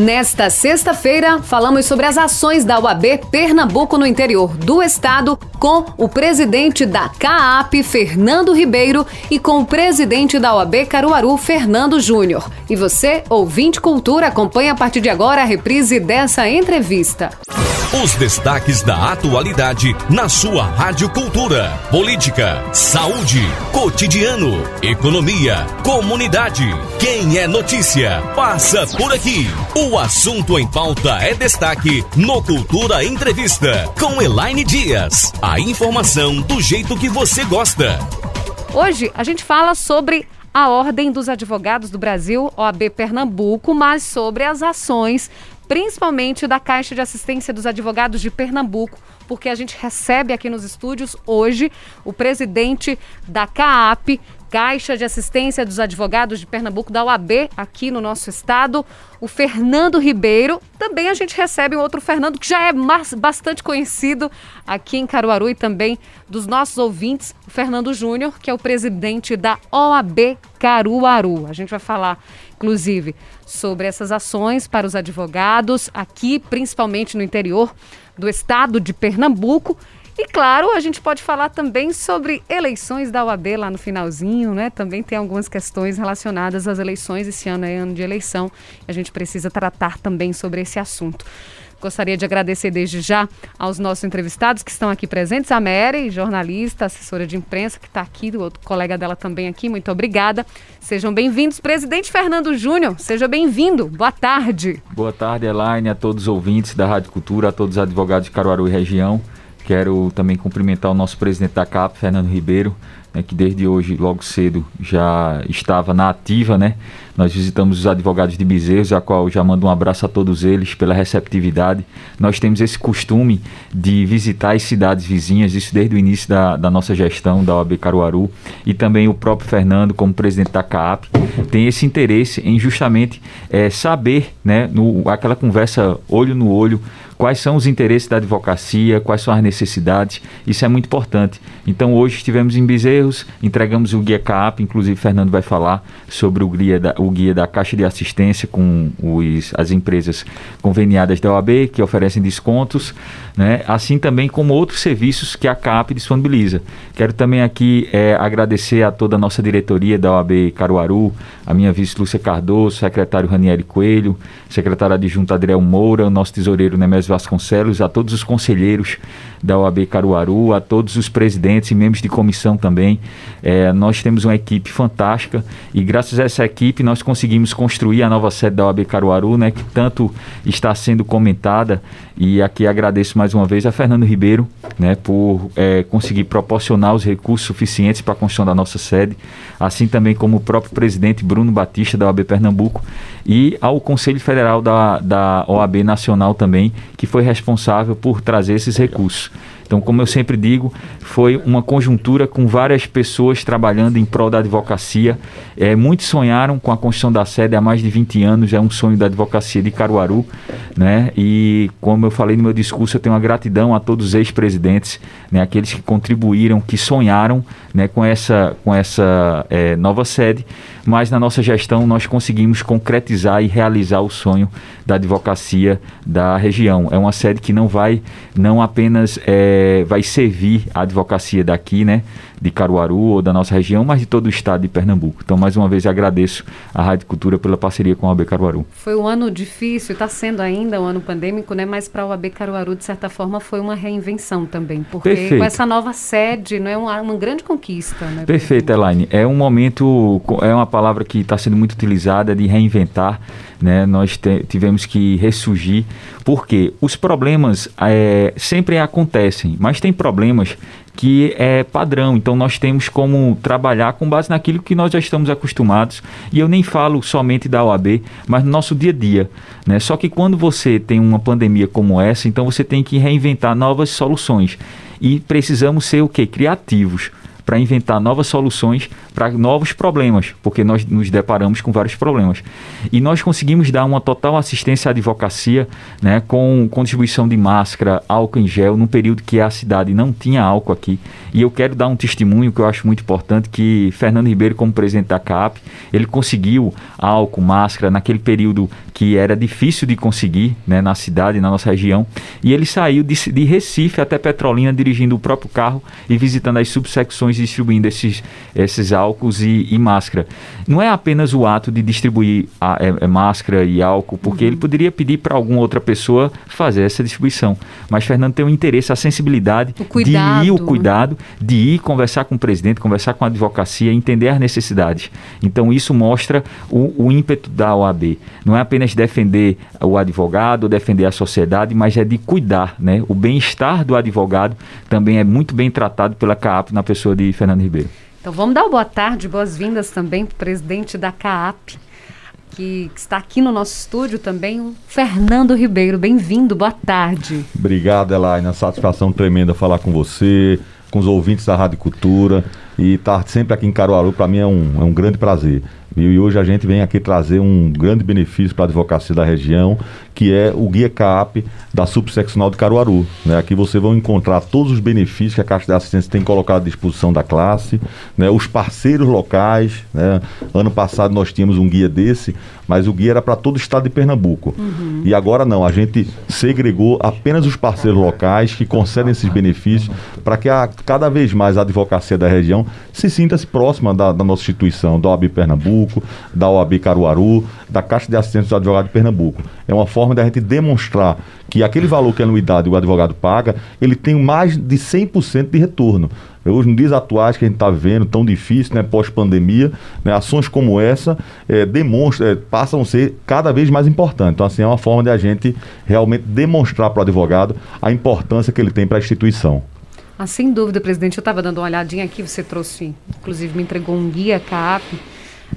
Nesta sexta-feira, falamos sobre as ações da UAB Pernambuco no interior do estado com o presidente da CAAP, Fernando Ribeiro, e com o presidente da UAB Caruaru, Fernando Júnior. E você, ouvinte cultura, acompanha a partir de agora a reprise dessa entrevista. Os destaques da atualidade na sua Rádio Cultura. Política, saúde, cotidiano, economia, comunidade. Quem é notícia, passa por aqui. O assunto em pauta é destaque no Cultura Entrevista com Elaine Dias. A informação do jeito que você gosta. Hoje a gente fala sobre a Ordem dos Advogados do Brasil, OAB Pernambuco, mas sobre as ações principalmente da Caixa de Assistência dos Advogados de Pernambuco, porque a gente recebe aqui nos estúdios hoje o presidente da CAAP, Caixa de Assistência dos Advogados de Pernambuco, da UAB, aqui no nosso estado, o Fernando Ribeiro. Também a gente recebe um outro Fernando que já é bastante conhecido aqui em Caruaru e também dos nossos ouvintes, o Fernando Júnior, que é o presidente da OAB Caruaru. A gente vai falar, inclusive, sobre essas ações para os advogados aqui, principalmente no interior do estado de Pernambuco e claro, a gente pode falar também sobre eleições da UAB lá no finalzinho, né? Também tem algumas questões relacionadas às eleições. Esse ano é ano de eleição. A gente precisa tratar também sobre esse assunto. Gostaria de agradecer desde já aos nossos entrevistados que estão aqui presentes. A Mary, jornalista, assessora de imprensa, que está aqui, o outro colega dela também aqui. Muito obrigada. Sejam bem-vindos. Presidente Fernando Júnior, seja bem-vindo. Boa tarde. Boa tarde, Elaine, a todos os ouvintes da Rádio Cultura, a todos os advogados de Caruaru e região. Quero também cumprimentar o nosso presidente da CAP, Fernando Ribeiro, né, que desde hoje, logo cedo, já estava na ativa, né? Nós visitamos os advogados de Bezerros, a qual já mando um abraço a todos eles pela receptividade. Nós temos esse costume de visitar as cidades vizinhas, isso desde o início da, da nossa gestão da OAB Caruaru, e também o próprio Fernando, como presidente da CAP, tem esse interesse em justamente é, saber, né, no, aquela conversa olho no olho, quais são os interesses da advocacia, quais são as necessidades, isso é muito importante. Então hoje estivemos em Bezerros, entregamos o guia CAP, inclusive Fernando vai falar sobre o guia da, o guia da Caixa de Assistência com os, as empresas conveniadas da OAB, que oferecem descontos, né? assim também como outros serviços que a CAP disponibiliza. Quero também aqui é, agradecer a toda a nossa diretoria da OAB Caruaru, a minha vice Lúcia Cardoso, secretário Ranieri Coelho, secretário adjunto Adriel Moura, nosso tesoureiro Nemésio Vasconcelos, a todos os conselheiros da OAB Caruaru, a todos os presidentes e membros de comissão também. É, nós temos uma equipe fantástica e graças a essa equipe nós conseguimos construir a nova sede da OAB Caruaru, né, que tanto está sendo comentada e aqui agradeço mais uma vez a Fernando Ribeiro, né, por é, conseguir proporcionar os recursos suficientes para a construção da nossa sede, assim também como o próprio presidente Bruno Batista da OAB Pernambuco e ao Conselho Federal da, da OAB Nacional também, que foi responsável por trazer esses recursos. Então, como eu sempre digo, foi uma conjuntura com várias pessoas trabalhando em prol da advocacia. É, muitos sonharam com a construção da sede há mais de 20 anos, é um sonho da advocacia de Caruaru. Né? E, como eu falei no meu discurso, eu tenho uma gratidão a todos os ex-presidentes, né? aqueles que contribuíram, que sonharam né? com essa, com essa é, nova sede. Mas na nossa gestão nós conseguimos concretizar e realizar o sonho da advocacia da região. É uma sede que não vai, não apenas. É, vai servir a advocacia daqui, né, de Caruaru ou da nossa região, mas de todo o estado de Pernambuco. Então, mais uma vez, agradeço à Rádio Cultura pela parceria com a OAB Caruaru. Foi um ano difícil, está sendo ainda um ano pandêmico, né, mas para a OAB Caruaru, de certa forma, foi uma reinvenção também, porque Perfeito. com essa nova sede, não é uma, uma grande conquista. Né, Perfeito, Elaine. É um momento, é uma palavra que está sendo muito utilizada de reinventar né? Nós te, tivemos que ressurgir, porque os problemas é, sempre acontecem, mas tem problemas que é padrão. Então nós temos como trabalhar com base naquilo que nós já estamos acostumados. E eu nem falo somente da OAB, mas no nosso dia a dia. Né? Só que quando você tem uma pandemia como essa, então você tem que reinventar novas soluções. E precisamos ser o que? Criativos para inventar novas soluções para novos problemas, porque nós nos deparamos com vários problemas. E nós conseguimos dar uma total assistência à advocacia, né, com, com distribuição de máscara, álcool em gel, num período que a cidade não tinha álcool aqui. E eu quero dar um testemunho que eu acho muito importante, que Fernando Ribeiro, como presidente da CAP, ele conseguiu álcool, máscara, naquele período que era difícil de conseguir né, na cidade, na nossa região, e ele saiu de, de Recife até Petrolina dirigindo o próprio carro e visitando as subsecções e distribuindo esses, esses álcools e, e máscara. Não é apenas o ato de distribuir a, é, é máscara e álcool, porque uhum. ele poderia pedir para alguma outra pessoa fazer essa distribuição. Mas Fernando tem o um interesse, a sensibilidade o de ir, o cuidado, de ir conversar com o presidente, conversar com a advocacia, entender as necessidades. Então isso mostra o, o ímpeto da OAB. Não é apenas defender o advogado, defender a sociedade, mas é de cuidar. Né? O bem-estar do advogado também é muito bem tratado pela CAAP na pessoa de Fernando Ribeiro. Então vamos dar uma boa tarde, boas-vindas também para o presidente da CAAP, que está aqui no nosso estúdio também, o Fernando Ribeiro. Bem-vindo, boa tarde. Obrigado, Elaine. Satisfação tremenda falar com você, com os ouvintes da Rádio Cultura. E estar sempre aqui em Caruaru, para mim, é um, é um grande prazer. E hoje a gente vem aqui trazer um grande benefício para a advocacia da região, que é o Guia CAP da subseccional de Caruaru. Né? Aqui você vai encontrar todos os benefícios que a Caixa de Assistência tem colocado à disposição da classe, né? os parceiros locais. Né? Ano passado nós tínhamos um guia desse, mas o guia era para todo o estado de Pernambuco. Uhum. E agora não, a gente segregou apenas os parceiros locais que concedem esses benefícios para que a, cada vez mais a advocacia da região se sinta-se próxima da, da nossa instituição, da OAB Pernambuco Pernambuco, da OAB Caruaru, da Caixa de Assistência do Advogado de Pernambuco. É uma forma da gente demonstrar que aquele valor que a anuidade o advogado paga, ele tem mais de 100% de retorno. Hoje, nos dias atuais que a gente está vendo, tão difícil, né, pós-pandemia, né, ações como essa é, demonstram, é, passam a ser cada vez mais importantes. Então, assim, é uma forma de a gente realmente demonstrar para o advogado a importância que ele tem para a instituição. Ah, sem dúvida, presidente. Eu estava dando uma olhadinha aqui, você trouxe, inclusive me entregou um guia CAP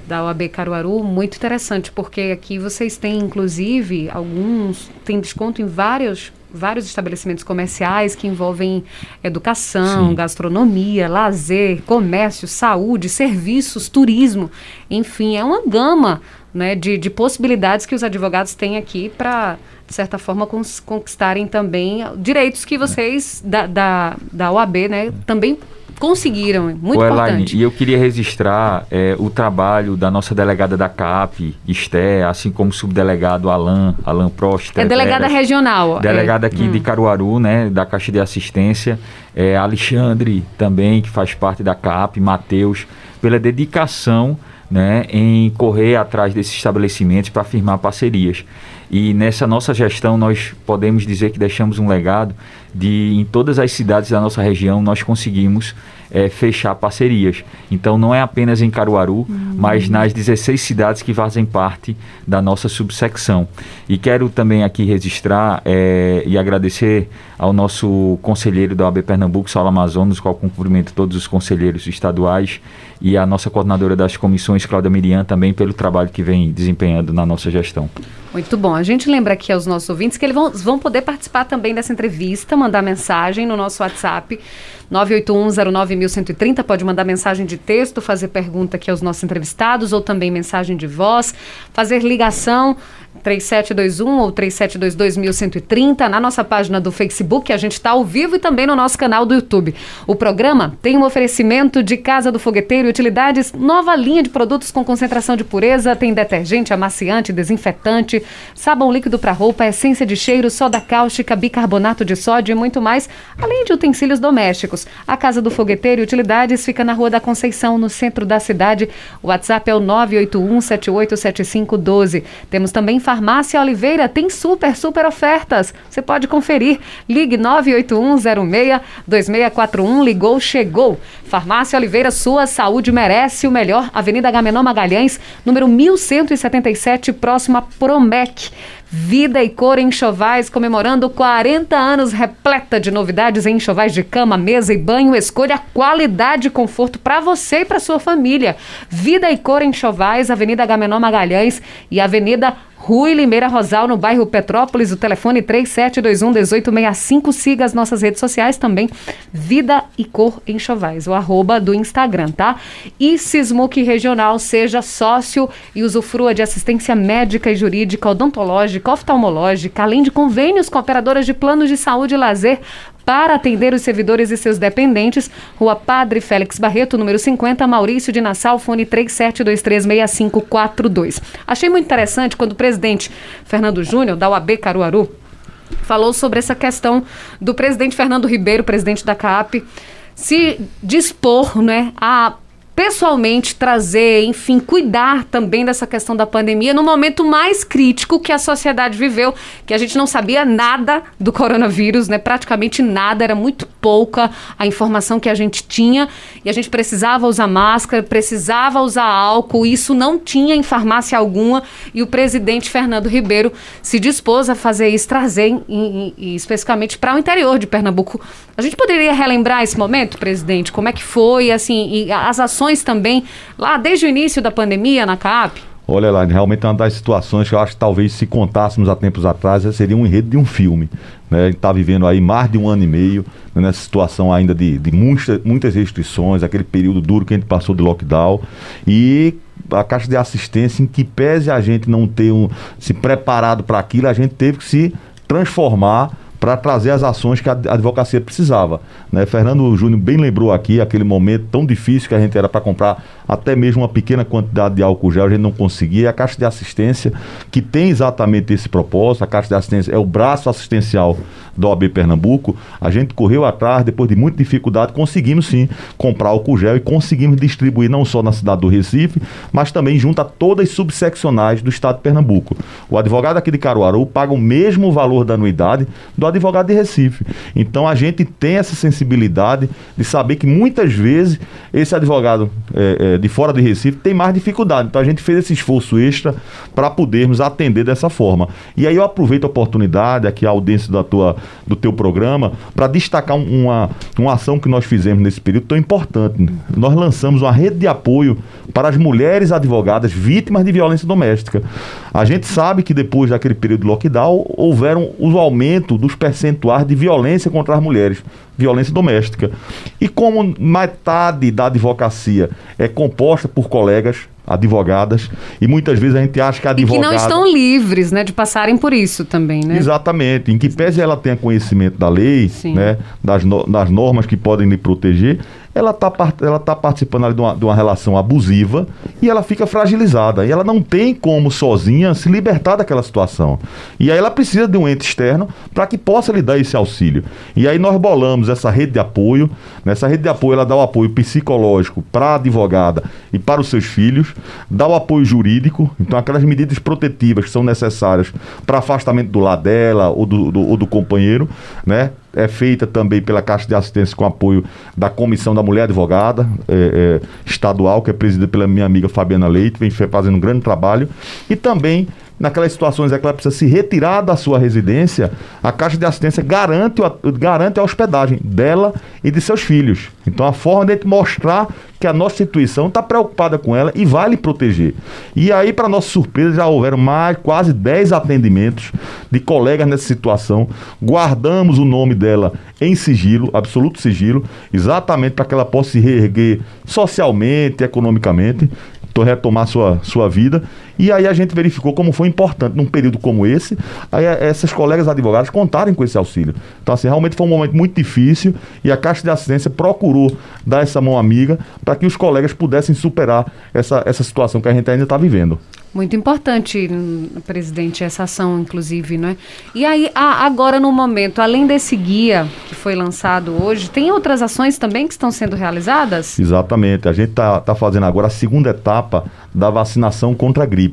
da OAB Caruaru, muito interessante, porque aqui vocês têm, inclusive, alguns, tem desconto em vários vários estabelecimentos comerciais que envolvem educação, Sim. gastronomia, lazer, comércio, saúde, serviços, turismo. Enfim, é uma gama né, de, de possibilidades que os advogados têm aqui para, de certa forma, conquistarem também direitos que vocês da, da, da OAB né, também conseguiram, muito Ô, Elaine, importante. E eu queria registrar é, o trabalho da nossa delegada da CAP, Esté, assim como o subdelegado Alan, Alan Prost. É delegada regional. Delegada é. aqui hum. de Caruaru, né, da Caixa de Assistência. É, Alexandre também, que faz parte da CAP, Matheus, pela dedicação né, em correr atrás desses estabelecimentos para firmar parcerias. E nessa nossa gestão nós podemos dizer que deixamos um legado de em todas as cidades da nossa região nós conseguimos é, fechar parcerias. Então não é apenas em Caruaru, uhum. mas nas 16 cidades que fazem parte da nossa subsecção. E quero também aqui registrar é, e agradecer ao nosso conselheiro da OAB Pernambuco, Saulo Amazonas, qual cumprimento todos os conselheiros estaduais e a nossa coordenadora das comissões, Cláudia Miriam, também pelo trabalho que vem desempenhando na nossa gestão. Muito bom. A gente lembra aqui aos nossos ouvintes que eles vão, vão poder participar também dessa entrevista, mandar mensagem no nosso WhatsApp 981091130. Pode mandar mensagem de texto, fazer pergunta aqui aos nossos entrevistados ou também mensagem de voz, fazer ligação 3721 ou 3722 na nossa página do Facebook, a gente está ao vivo e também no nosso canal do YouTube. O programa tem um oferecimento de Casa do Fogueteiro e Utilidades, nova linha de produtos com concentração de pureza, tem detergente, amaciante, desinfetante, sabão líquido para roupa, essência de cheiro, soda cáustica, bicarbonato de sódio e muito mais, além de utensílios domésticos. A Casa do Fogueteiro e Utilidades fica na Rua da Conceição, no centro da cidade. O WhatsApp é o 981 787512. Temos também Farmácia Oliveira tem super, super ofertas. Você pode conferir. Ligue 98106-2641. Ligou, chegou. Farmácia Oliveira, sua saúde merece o melhor. Avenida Gamenon Magalhães, número 1177, próximo a Promec. Vida e Cor Enxovais, comemorando 40 anos repleta de novidades em enxovais de cama, mesa e banho. Escolha qualidade e conforto para você e para sua família. Vida e Cor Enxovais, Avenida Gamenon Magalhães e Avenida Rui Limeira Rosal, no bairro Petrópolis, o telefone 3721-1865. Siga as nossas redes sociais também, Vida e Cor Enxovais, o arroba do Instagram, tá? E Sismuc Regional, seja sócio e usufrua de assistência médica e jurídica, odontológica, oftalmológica, além de convênios com operadoras de planos de saúde e lazer para atender os servidores e seus dependentes. Rua Padre Félix Barreto, número 50, Maurício de Nassau, fone 37236542. Achei muito interessante quando o presidente Fernando Júnior, da UAB Caruaru, falou sobre essa questão do presidente Fernando Ribeiro, presidente da CAP, se dispor né, a pessoalmente trazer, enfim, cuidar também dessa questão da pandemia no momento mais crítico que a sociedade viveu, que a gente não sabia nada do coronavírus, né? Praticamente nada, era muito pouca a informação que a gente tinha e a gente precisava usar máscara, precisava usar álcool, isso não tinha em farmácia alguma e o presidente Fernando Ribeiro se dispôs a fazer isso, trazer em, em, em, especificamente para o interior de Pernambuco. A gente poderia relembrar esse momento, presidente? Como é que foi, assim, as ações situações também, lá desde o início da pandemia na CAP? Olha lá, realmente é uma das situações que eu acho que talvez se contássemos há tempos atrás, seria um enredo de um filme. Né? A gente está vivendo aí mais de um ano e meio né, nessa situação ainda de, de muita, muitas restrições, aquele período duro que a gente passou de lockdown. E a caixa de assistência, em que pese a gente não ter um, se preparado para aquilo, a gente teve que se transformar para trazer as ações que a advocacia precisava. Né? Fernando Júnior bem lembrou aqui aquele momento tão difícil que a gente era para comprar até mesmo uma pequena quantidade de álcool gel, a gente não conseguia. E a Caixa de Assistência, que tem exatamente esse propósito, a Caixa de Assistência é o braço assistencial do OAB Pernambuco, a gente correu atrás, depois de muita dificuldade, conseguimos sim comprar álcool gel e conseguimos distribuir não só na cidade do Recife, mas também junto a todas as subseccionais do estado de Pernambuco. O advogado aqui de Caruaru paga o mesmo valor da anuidade do advogado de Recife. Então a gente tem essa sensibilidade de saber que muitas vezes esse advogado é, é, de fora de Recife tem mais dificuldade. Então a gente fez esse esforço extra para podermos atender dessa forma. E aí eu aproveito a oportunidade, aqui a audiência da tua, do teu programa, para destacar uma, uma ação que nós fizemos nesse período tão importante. Nós lançamos uma rede de apoio para as mulheres advogadas vítimas de violência doméstica. A gente sabe que depois daquele período de lockdown houveram o aumento dos percentuais de violência contra as mulheres, violência doméstica. E como metade da advocacia é composta por colegas advogadas e muitas vezes a gente acha que a advogada... E que não estão livres, né, de passarem por isso também, né? Exatamente, em que pese ela tenha conhecimento da lei, Sim. né, das, no, das normas que podem lhe proteger, ela está ela tá participando ali de uma, de uma relação abusiva e ela fica fragilizada. E ela não tem como sozinha se libertar daquela situação. E aí ela precisa de um ente externo para que possa lhe dar esse auxílio. E aí nós bolamos essa rede de apoio. Nessa rede de apoio ela dá o apoio psicológico para a advogada e para os seus filhos, dá o apoio jurídico, então aquelas medidas protetivas que são necessárias para afastamento do lado dela ou do, do, ou do companheiro, né? É feita também pela Caixa de Assistência com apoio da Comissão da Mulher Advogada é, é, Estadual, que é presidida pela minha amiga Fabiana Leite, vem fazendo um grande trabalho, e também naquelas situações é que ela precisa se retirar da sua residência, a Caixa de Assistência garante, garante a hospedagem dela e de seus filhos. Então, a forma de mostrar que a nossa instituição está preocupada com ela e vai lhe proteger. E aí, para nossa surpresa, já houveram mais quase 10 atendimentos de colegas nessa situação. Guardamos o nome dela em sigilo, absoluto sigilo, exatamente para que ela possa se reerguer socialmente, economicamente retomar sua, sua vida. E aí a gente verificou como foi importante, num período como esse, aí eh, essas colegas advogadas contarem com esse auxílio. Então, assim, realmente foi um momento muito difícil e a Caixa de Assistência procurou dar essa mão amiga para que os colegas pudessem superar essa, essa situação que a gente ainda está vivendo. Muito importante, presidente, essa ação, inclusive, não é? E aí, agora no momento, além desse guia que foi lançado hoje, tem outras ações também que estão sendo realizadas? Exatamente. A gente está tá fazendo agora a segunda etapa da vacinação contra a gripe.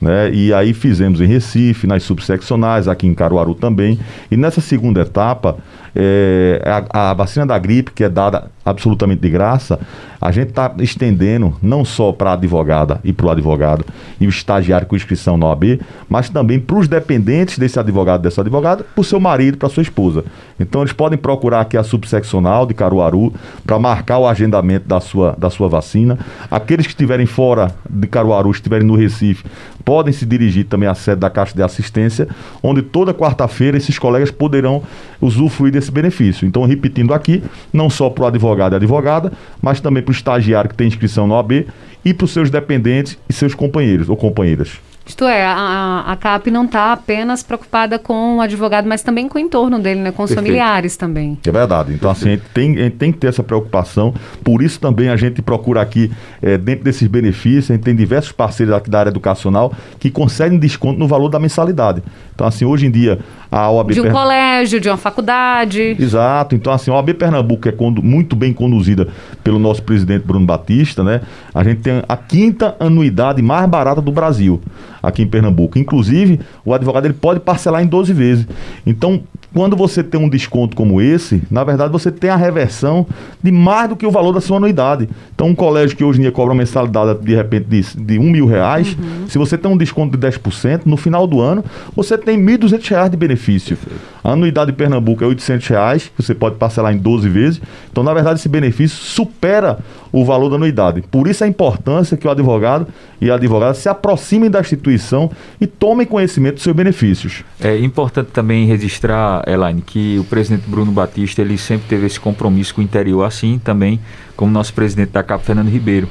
Né? E aí fizemos em Recife, nas subseccionais, aqui em Caruaru também. E nessa segunda etapa, é, a, a, vacina da gripe, que é dada absolutamente de graça, a gente está estendendo não só para a advogada e para o advogado e o estagiário com inscrição na OAB, mas também para os dependentes desse advogado, dessa advogada, para o seu marido, para sua esposa. Então eles podem procurar aqui a subseccional de Caruaru para marcar o agendamento da sua, da sua vacina. Aqueles que estiverem fora de Caruaru, estiverem no Recife, podem se dirigir também à sede da Caixa de Assistência, onde toda quarta-feira esses colegas poderão usufruir desse benefício. Então, repetindo aqui, não só para o advogado e advogada, mas também para o estagiário que tem inscrição no OAB e para os seus dependentes e seus companheiros ou companheiras. Isto é, a, a CAP não está apenas preocupada com o advogado, mas também com o entorno dele, né? com os Perfeito. familiares também. É verdade. Então, assim, a gente, tem, a gente tem que ter essa preocupação. Por isso também a gente procura aqui, é, dentro desses benefícios, a gente tem diversos parceiros aqui da área educacional que conseguem desconto no valor da mensalidade. Então, assim, hoje em dia, a OAB... De um colégio, de uma faculdade. Exato. Então, assim, a OAB Pernambuco é muito bem conduzida pelo nosso presidente Bruno Batista, né? A gente tem a quinta anuidade mais barata do Brasil, aqui em Pernambuco. Inclusive, o advogado ele pode parcelar em 12 vezes. Então, quando você tem um desconto como esse, na verdade você tem a reversão de mais do que o valor da sua anuidade. Então, um colégio que hoje em dia cobra uma mensalidade de repente de, de um mil reais, uhum. se você tem um desconto de 10%, no final do ano você tem R$ 1.200 de benefício. A anuidade de Pernambuco é 800 reais, você pode parcelar em 12 vezes. Então, na verdade, esse benefício supera o valor da anuidade. Por isso a importância que o advogado e a advogada se aproximem da instituição e tomem conhecimento dos seus benefícios. É importante também registrar, Elaine, que o presidente Bruno Batista ele sempre teve esse compromisso com o interior, assim também como nosso presidente da CAP, Fernando Ribeiro.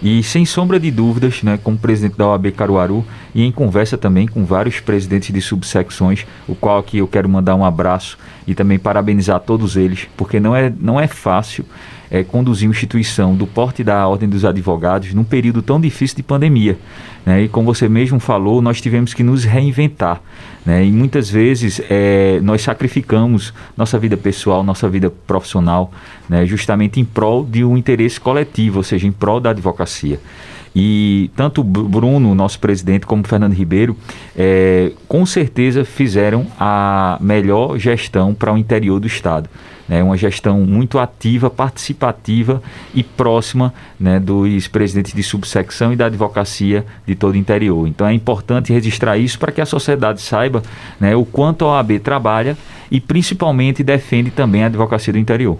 E sem sombra de dúvidas, né, como presidente da OAB Caruaru e em conversa também com vários presidentes de subsecções, o qual aqui eu quero mandar um abraço e também parabenizar todos eles, porque não é, não é fácil é, conduzir uma instituição do porte da Ordem dos Advogados num período tão difícil de pandemia. Né? E como você mesmo falou, nós tivemos que nos reinventar. Né? E muitas vezes é, nós sacrificamos nossa vida pessoal, nossa vida profissional, né? justamente em prol de um interesse coletivo, ou seja, em prol da advocacia. E tanto Bruno, nosso presidente, como Fernando Ribeiro, é, com certeza fizeram a melhor gestão para o interior do Estado né, uma gestão muito ativa, participativa e próxima né, dos presidentes de subsecção e da advocacia de todo o interior. Então é importante registrar isso para que a sociedade saiba né, o quanto a OAB trabalha e principalmente defende também a advocacia do interior.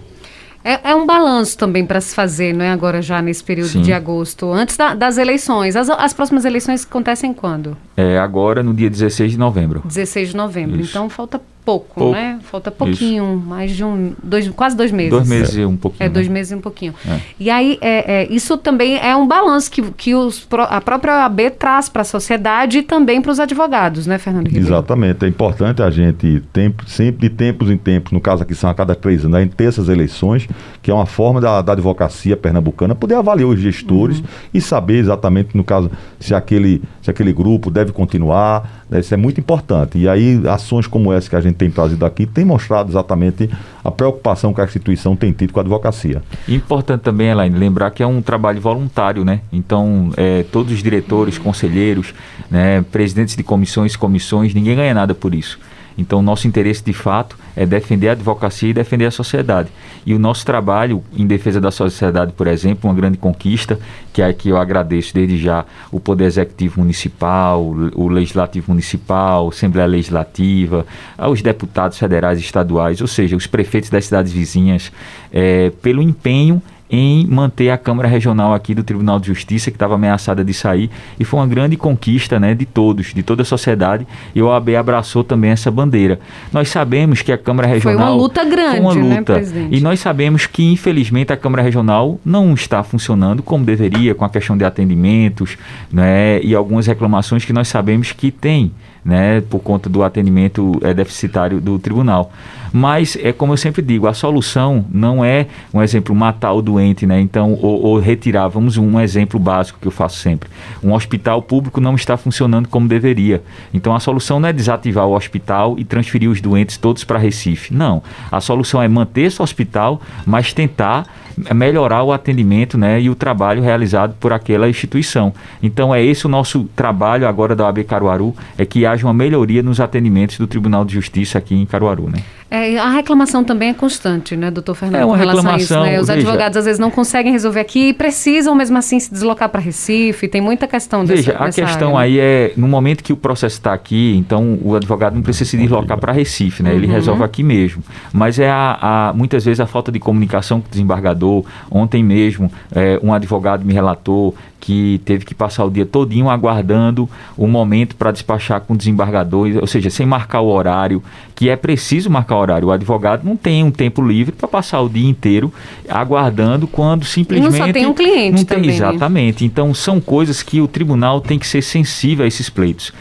É, é, um balanço também para se fazer, não é? Agora já nesse período Sim. de agosto, antes da, das eleições. As, as próximas eleições acontecem quando? É agora no dia 16 de novembro. 16 de novembro. Isso. Então falta pouco, pouco, né? Falta pouquinho, isso. mais de um, dois, quase dois meses. Dois meses e um pouquinho. É, dois né? meses e um pouquinho. É. E aí, é, é, isso também é um balanço que, que os, a própria OAB traz para a sociedade e também para os advogados, né, Fernando Ribeiro? Exatamente. É importante a gente, tempo, sempre de tempos em tempos, no caso aqui são a cada três anos, a gente ter essas eleições, que é uma forma da, da advocacia pernambucana poder avaliar os gestores uhum. e saber exatamente, no caso, se aquele, se aquele grupo deve continuar. Né? Isso é muito importante. E aí, ações como essa que a gente tem trazido aqui tem mostrado exatamente a preocupação que a instituição tem tido com a advocacia. Importante também, Elaine, lembrar que é um trabalho voluntário, né? Então, é, todos os diretores, conselheiros, né, presidentes de comissões, comissões, ninguém ganha nada por isso. Então, nosso interesse de fato é defender a advocacia e defender a sociedade. E o nosso trabalho em defesa da sociedade, por exemplo, uma grande conquista, que é que eu agradeço desde já o Poder Executivo Municipal, o Legislativo Municipal, a Assembleia Legislativa, aos deputados federais e estaduais, ou seja, os prefeitos das cidades vizinhas, é, pelo empenho em manter a Câmara Regional aqui do Tribunal de Justiça, que estava ameaçada de sair, e foi uma grande conquista né, de todos, de toda a sociedade, e o OAB abraçou também essa bandeira. Nós sabemos que a Câmara Regional... Foi uma luta grande, uma luta, né, E nós sabemos que, infelizmente, a Câmara Regional não está funcionando como deveria, com a questão de atendimentos, né, e algumas reclamações que nós sabemos que tem, né, por conta do atendimento é, deficitário do tribunal. Mas é como eu sempre digo, a solução não é, um exemplo, matar o doente, né? Então, ou, ou retirar. Vamos um exemplo básico que eu faço sempre. Um hospital público não está funcionando como deveria. Então, a solução não é desativar o hospital e transferir os doentes todos para Recife. Não. A solução é manter esse hospital, mas tentar melhorar o atendimento né, e o trabalho realizado por aquela instituição. Então é esse o nosso trabalho agora da OAB Caruaru, é que haja uma melhoria nos atendimentos do Tribunal de Justiça aqui em Caruaru. Né? É, a reclamação também é constante, né, doutor Fernando? É uma com relação a reclamação, isso, né? Os veja- advogados às vezes não conseguem resolver aqui e precisam mesmo assim se deslocar para Recife. Tem muita questão dessa, Veja, a questão área, né? aí é, no momento que o processo está aqui, então o advogado não precisa se deslocar para Recife, né? Ele Uhum. resolve aqui mesmo. Mas é a, a- muitas vezes a falta de comunicação com o desembargador. Ontem mesmo, é, um advogado me relatou que teve que passar o dia todinho aguardando o momento para despachar com o desembargador, ou seja, sem marcar o horário, que é preciso marcar o horário. O advogado não tem um tempo livre para passar o dia inteiro aguardando quando simplesmente tem um cliente não tem, também, né? Exatamente. Então são coisas que o tribunal tem que ser sensível a esses pleitos.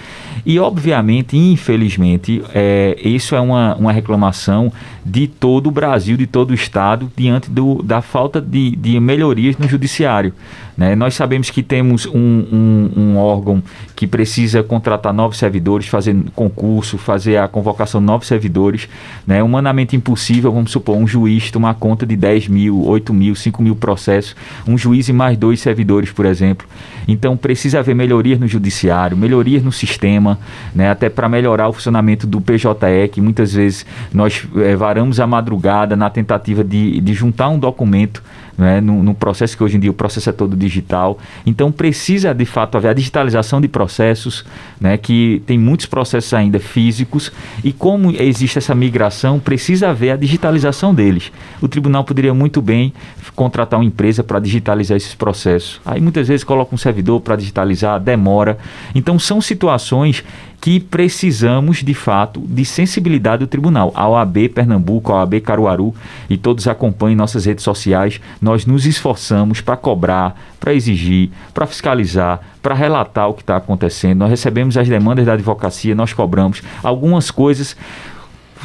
E obviamente, infelizmente, é, isso é uma, uma reclamação de todo o Brasil, de todo o Estado, diante do, da falta de, de melhorias no judiciário. né? Nós sabemos que temos um, um- um órgão que precisa contratar novos servidores, fazer concurso, fazer a convocação de novos servidores. Né? Humanamente impossível, vamos supor, um juiz tomar conta de 10 mil, 8 mil, 5 mil processos, um juiz e mais dois servidores, por exemplo. Então precisa haver melhorias no judiciário, melhorias no sistema, né? até para melhorar o funcionamento do PJE, que muitas vezes nós eh, varamos a madrugada na tentativa de, de juntar um documento né, no processo que hoje em dia o processo é todo digital. Então precisa de fato haver a digitalização de processos, né, que tem muitos processos ainda físicos e como existe essa migração, precisa haver a digitalização deles. O tribunal poderia muito bem contratar uma empresa para digitalizar esses processos. Aí muitas vezes coloca um servidor para digitalizar, demora. Então são situações que precisamos de fato de sensibilidade do tribunal. A OAB Pernambuco, a OAB Caruaru e todos acompanhem nossas redes sociais. Nós nos esforçamos para cobrar, para exigir, para fiscalizar, para relatar o que está acontecendo. Nós recebemos as demandas da advocacia, nós cobramos algumas coisas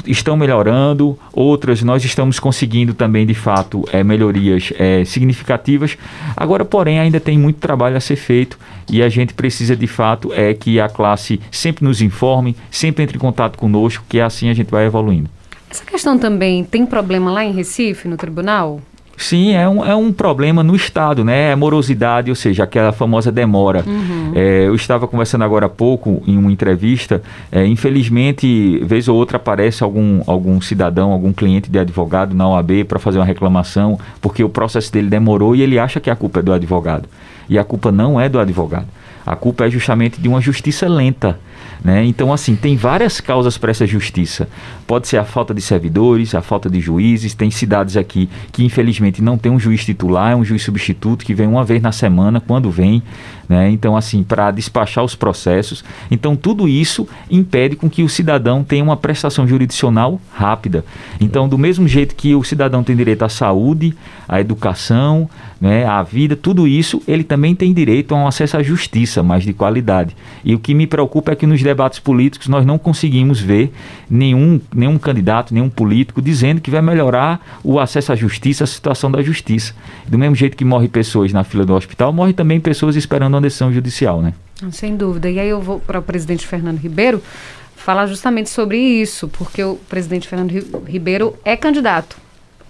estão melhorando, outras nós estamos conseguindo também, de fato, eh, melhorias eh, significativas. Agora, porém, ainda tem muito trabalho a ser feito e a gente precisa, de fato, é que a classe sempre nos informe, sempre entre em contato conosco, que assim a gente vai evoluindo. Essa questão também tem problema lá em Recife, no tribunal? Sim, é um, é um problema no Estado, né? É morosidade, ou seja, aquela famosa demora. É, eu estava conversando agora há pouco em uma entrevista. é, infelizmente, vez ou outra aparece algum, algum cidadão, algum cliente de advogado na OAB para fazer uma reclamação, porque o processo dele demorou e ele acha que a culpa é do advogado. E a culpa não é do advogado. A culpa é justamente de uma justiça lenta. Né? Então, assim, tem várias causas para essa justiça. Pode ser a falta de servidores, a falta de juízes. Tem cidades aqui que, infelizmente, não tem um juiz titular, é um juiz substituto que vem uma vez na semana, quando vem. Né? Então, assim, para despachar os processos. Então, tudo isso impede com que o cidadão tenha uma prestação jurisdicional rápida. Então, do mesmo jeito que o cidadão tem direito à saúde, à educação, né, à vida, tudo isso, ele também tem direito a um acesso à justiça mais de qualidade. E o que me preocupa é que nos debates políticos nós não conseguimos ver nenhum, nenhum candidato, nenhum político dizendo que vai melhorar o acesso à justiça, a situação da justiça. Do mesmo jeito que morre pessoas na fila do hospital, morre também pessoas esperando uma decisão judicial, né? Sem dúvida. E aí eu vou para o presidente Fernando Ribeiro falar justamente sobre isso, porque o presidente Fernando Ri- Ribeiro é candidato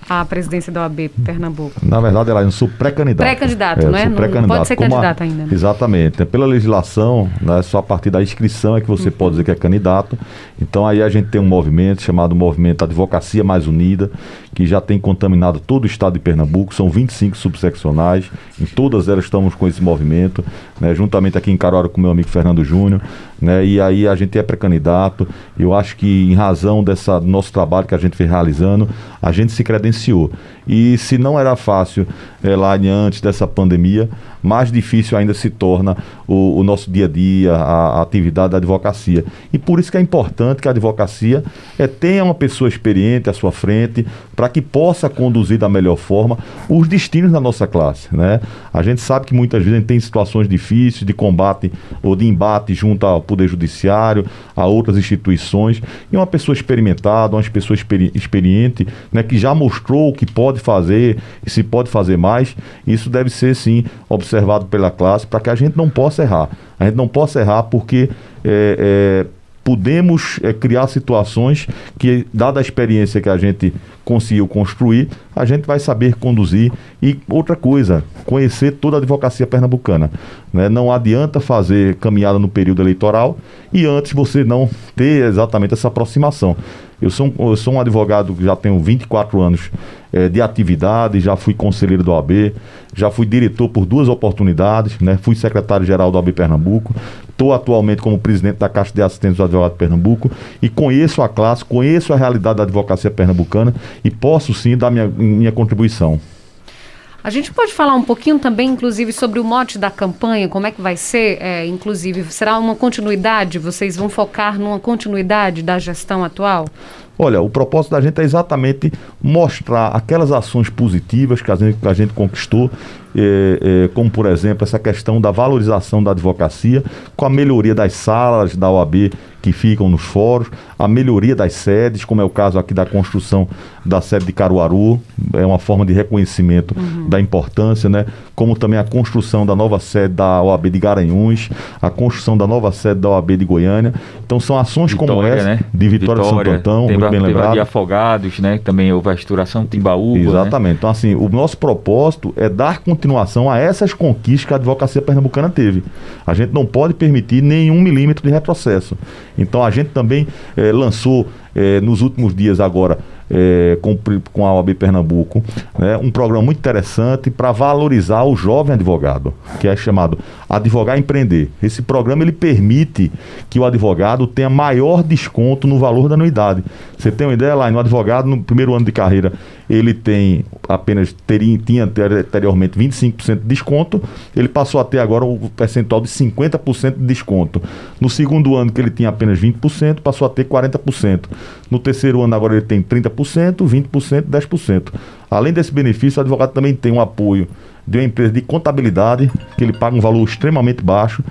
à presidência da OAB Pernambuco. Na verdade, ela eu sou pré-candidato. Pré-candidato, eu não é? Não- não pode ser Como a- candidato ainda, né? Exatamente. Pela legislação, né, só a partir da inscrição é que Uhum. você pode dizer que é candidato. Então aí a gente tem um movimento chamado Movimento Advocacia Mais Unida, que já tem contaminado todo o estado de Pernambuco. São 25 subseccionais. Em todas elas estamos com esse movimento, né, juntamente aqui em Caruaru com meu amigo Fernando Júnior. Né, e aí a gente é pré-candidato. Eu acho que em razão dessa do nosso trabalho que a gente vem realizando, a gente se credenciou. E se não era fácil eh, lá antes dessa pandemia, mais difícil ainda se torna o, o nosso dia a dia, a, atividade da advocacia. E por isso que é importante que a advocacia eh, tenha uma pessoa experiente à sua frente para que possa conduzir da melhor forma os destinos da nossa classe. Né? A gente sabe que muitas vezes a gente tem situações difíceis de combate ou de embate junto ao Poder Judiciário, a outras instituições, e uma pessoa experimentada, uma pessoa experi experiente, né, que já mostrou o que pode fazer e se pode fazer mais, isso deve ser sim observado pela classe para que a gente não possa errar. A gente não possa errar porque é, é, podemos é, criar situações que, dada a experiência que a gente conseguiu construir, a gente vai saber conduzir. E outra coisa, conhecer toda a advocacia pernambucana. né? Não adianta fazer caminhada no período eleitoral e antes você não ter exatamente essa aproximação. Eu sou, eu sou um advogado que já tenho 24 anos é, de atividade, já fui conselheiro do OAB, já fui diretor por duas oportunidades, né? fui secretário-geral do OAB Pernambuco, estou atualmente como presidente da Caixa de Assistentes do Advogado de Pernambuco e conheço a classe, conheço a realidade da advocacia pernambucana e posso sim dar minha, minha contribuição. A gente pode falar um pouquinho também, inclusive, sobre o mote da campanha, como é que vai ser, é, inclusive, será uma continuidade? Vocês vão focar numa continuidade da gestão atual? Olha, o propósito da gente é exatamente mostrar aquelas ações positivas que a gente, que a gente conquistou, é, é, como por exemplo essa questão da valorização da advocacia, com a melhoria das salas da OAB que ficam nos fóruns, a melhoria das sedes, como é o caso aqui da construção da sede de Caruaru, é uma forma de reconhecimento uhum. da importância, né? Como também a construção da nova sede da OAB de Garanhuns, a construção da nova sede da OAB de Goiânia. Então são ações Vitória, como essa, né? de Vitória, Vitória de Santo Antão, bem lembrado. de Afogados, né? Também houve a estruturação Timbaúba. Né? Exatamente. Né? Então assim, o nosso propósito é dar continuação a essas conquistas que a advocacia pernambucana teve. A gente não pode permitir nenhum milímetro de retrocesso. Então a gente também eh, lançou eh, nos últimos dias agora é, com, com a OAB Pernambuco, né, um programa muito interessante para valorizar o jovem advogado, que é chamado Advogar Empreender. Esse programa ele permite que o advogado tenha maior desconto no valor da anuidade. Você tem uma ideia lá, no advogado, no primeiro ano de carreira, ele tem apenas, teria, tinha anteriormente 25% de desconto, ele passou a ter agora o percentual de 50% de desconto. No segundo ano, que ele tinha apenas 20%, passou a ter 40%. No terceiro ano, agora ele tem 30%, 20%, 10%. Além desse benefício, o advogado também tem um apoio de uma empresa de contabilidade, que ele paga um valor extremamente baixo.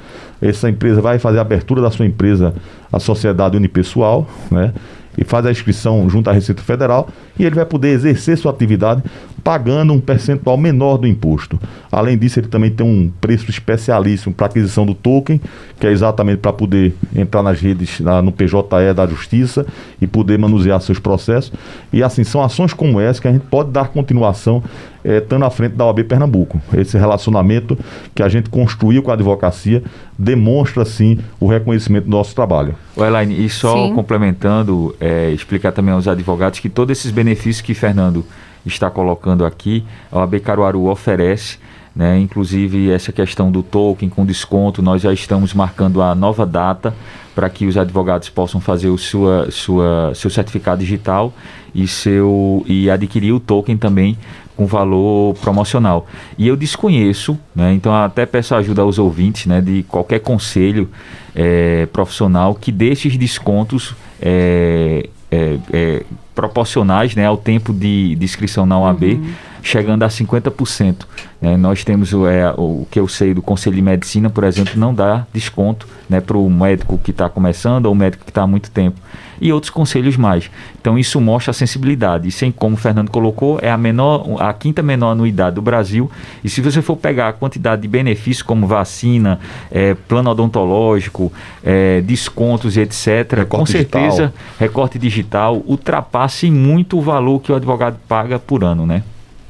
Essa empresa vai fazer a abertura da sua empresa, a sociedade unipessoal, né? E faz a inscrição junto à Receita Federal e ele vai poder exercer sua atividade pagando um percentual menor do imposto. Além disso, ele também tem um preço especialíssimo para aquisição do token, que é exatamente para poder entrar nas redes, na, no PJE da Justiça e poder manusear seus processos. E assim, são ações como essa que a gente pode dar continuação é, estando à frente da OAB Pernambuco. Esse relacionamento que a gente construiu com a advocacia demonstra, sim, o reconhecimento do nosso trabalho. O Elaine, e só sim. complementando, é, explicar também aos advogados que todos esses benefícios que Fernando está colocando aqui, a OAB Caruaru oferece, né, inclusive essa questão do token com desconto, nós já estamos marcando a nova data para que os advogados possam fazer o sua, sua, seu certificado digital e, seu, e adquirir o token também com valor promocional. E eu desconheço, né, então até peço ajuda aos ouvintes né, de qualquer conselho é, profissional que dê esses descontos é, é, é, proporcionais né, ao tempo de, de inscrição na UAB, uhum. Chegando a 50%. Né? Nós temos é, o que eu sei do Conselho de Medicina, por exemplo, não dá desconto né, para o médico que está começando ou o médico que está há muito tempo. E outros conselhos mais. Então isso mostra a sensibilidade. E sem como o Fernando colocou, é a menor, a quinta menor anuidade do Brasil. E se você for pegar a quantidade de benefícios como vacina, é, plano odontológico, é, descontos etc., recorte com certeza digital. recorte digital ultrapasse muito o valor que o advogado paga por ano, né?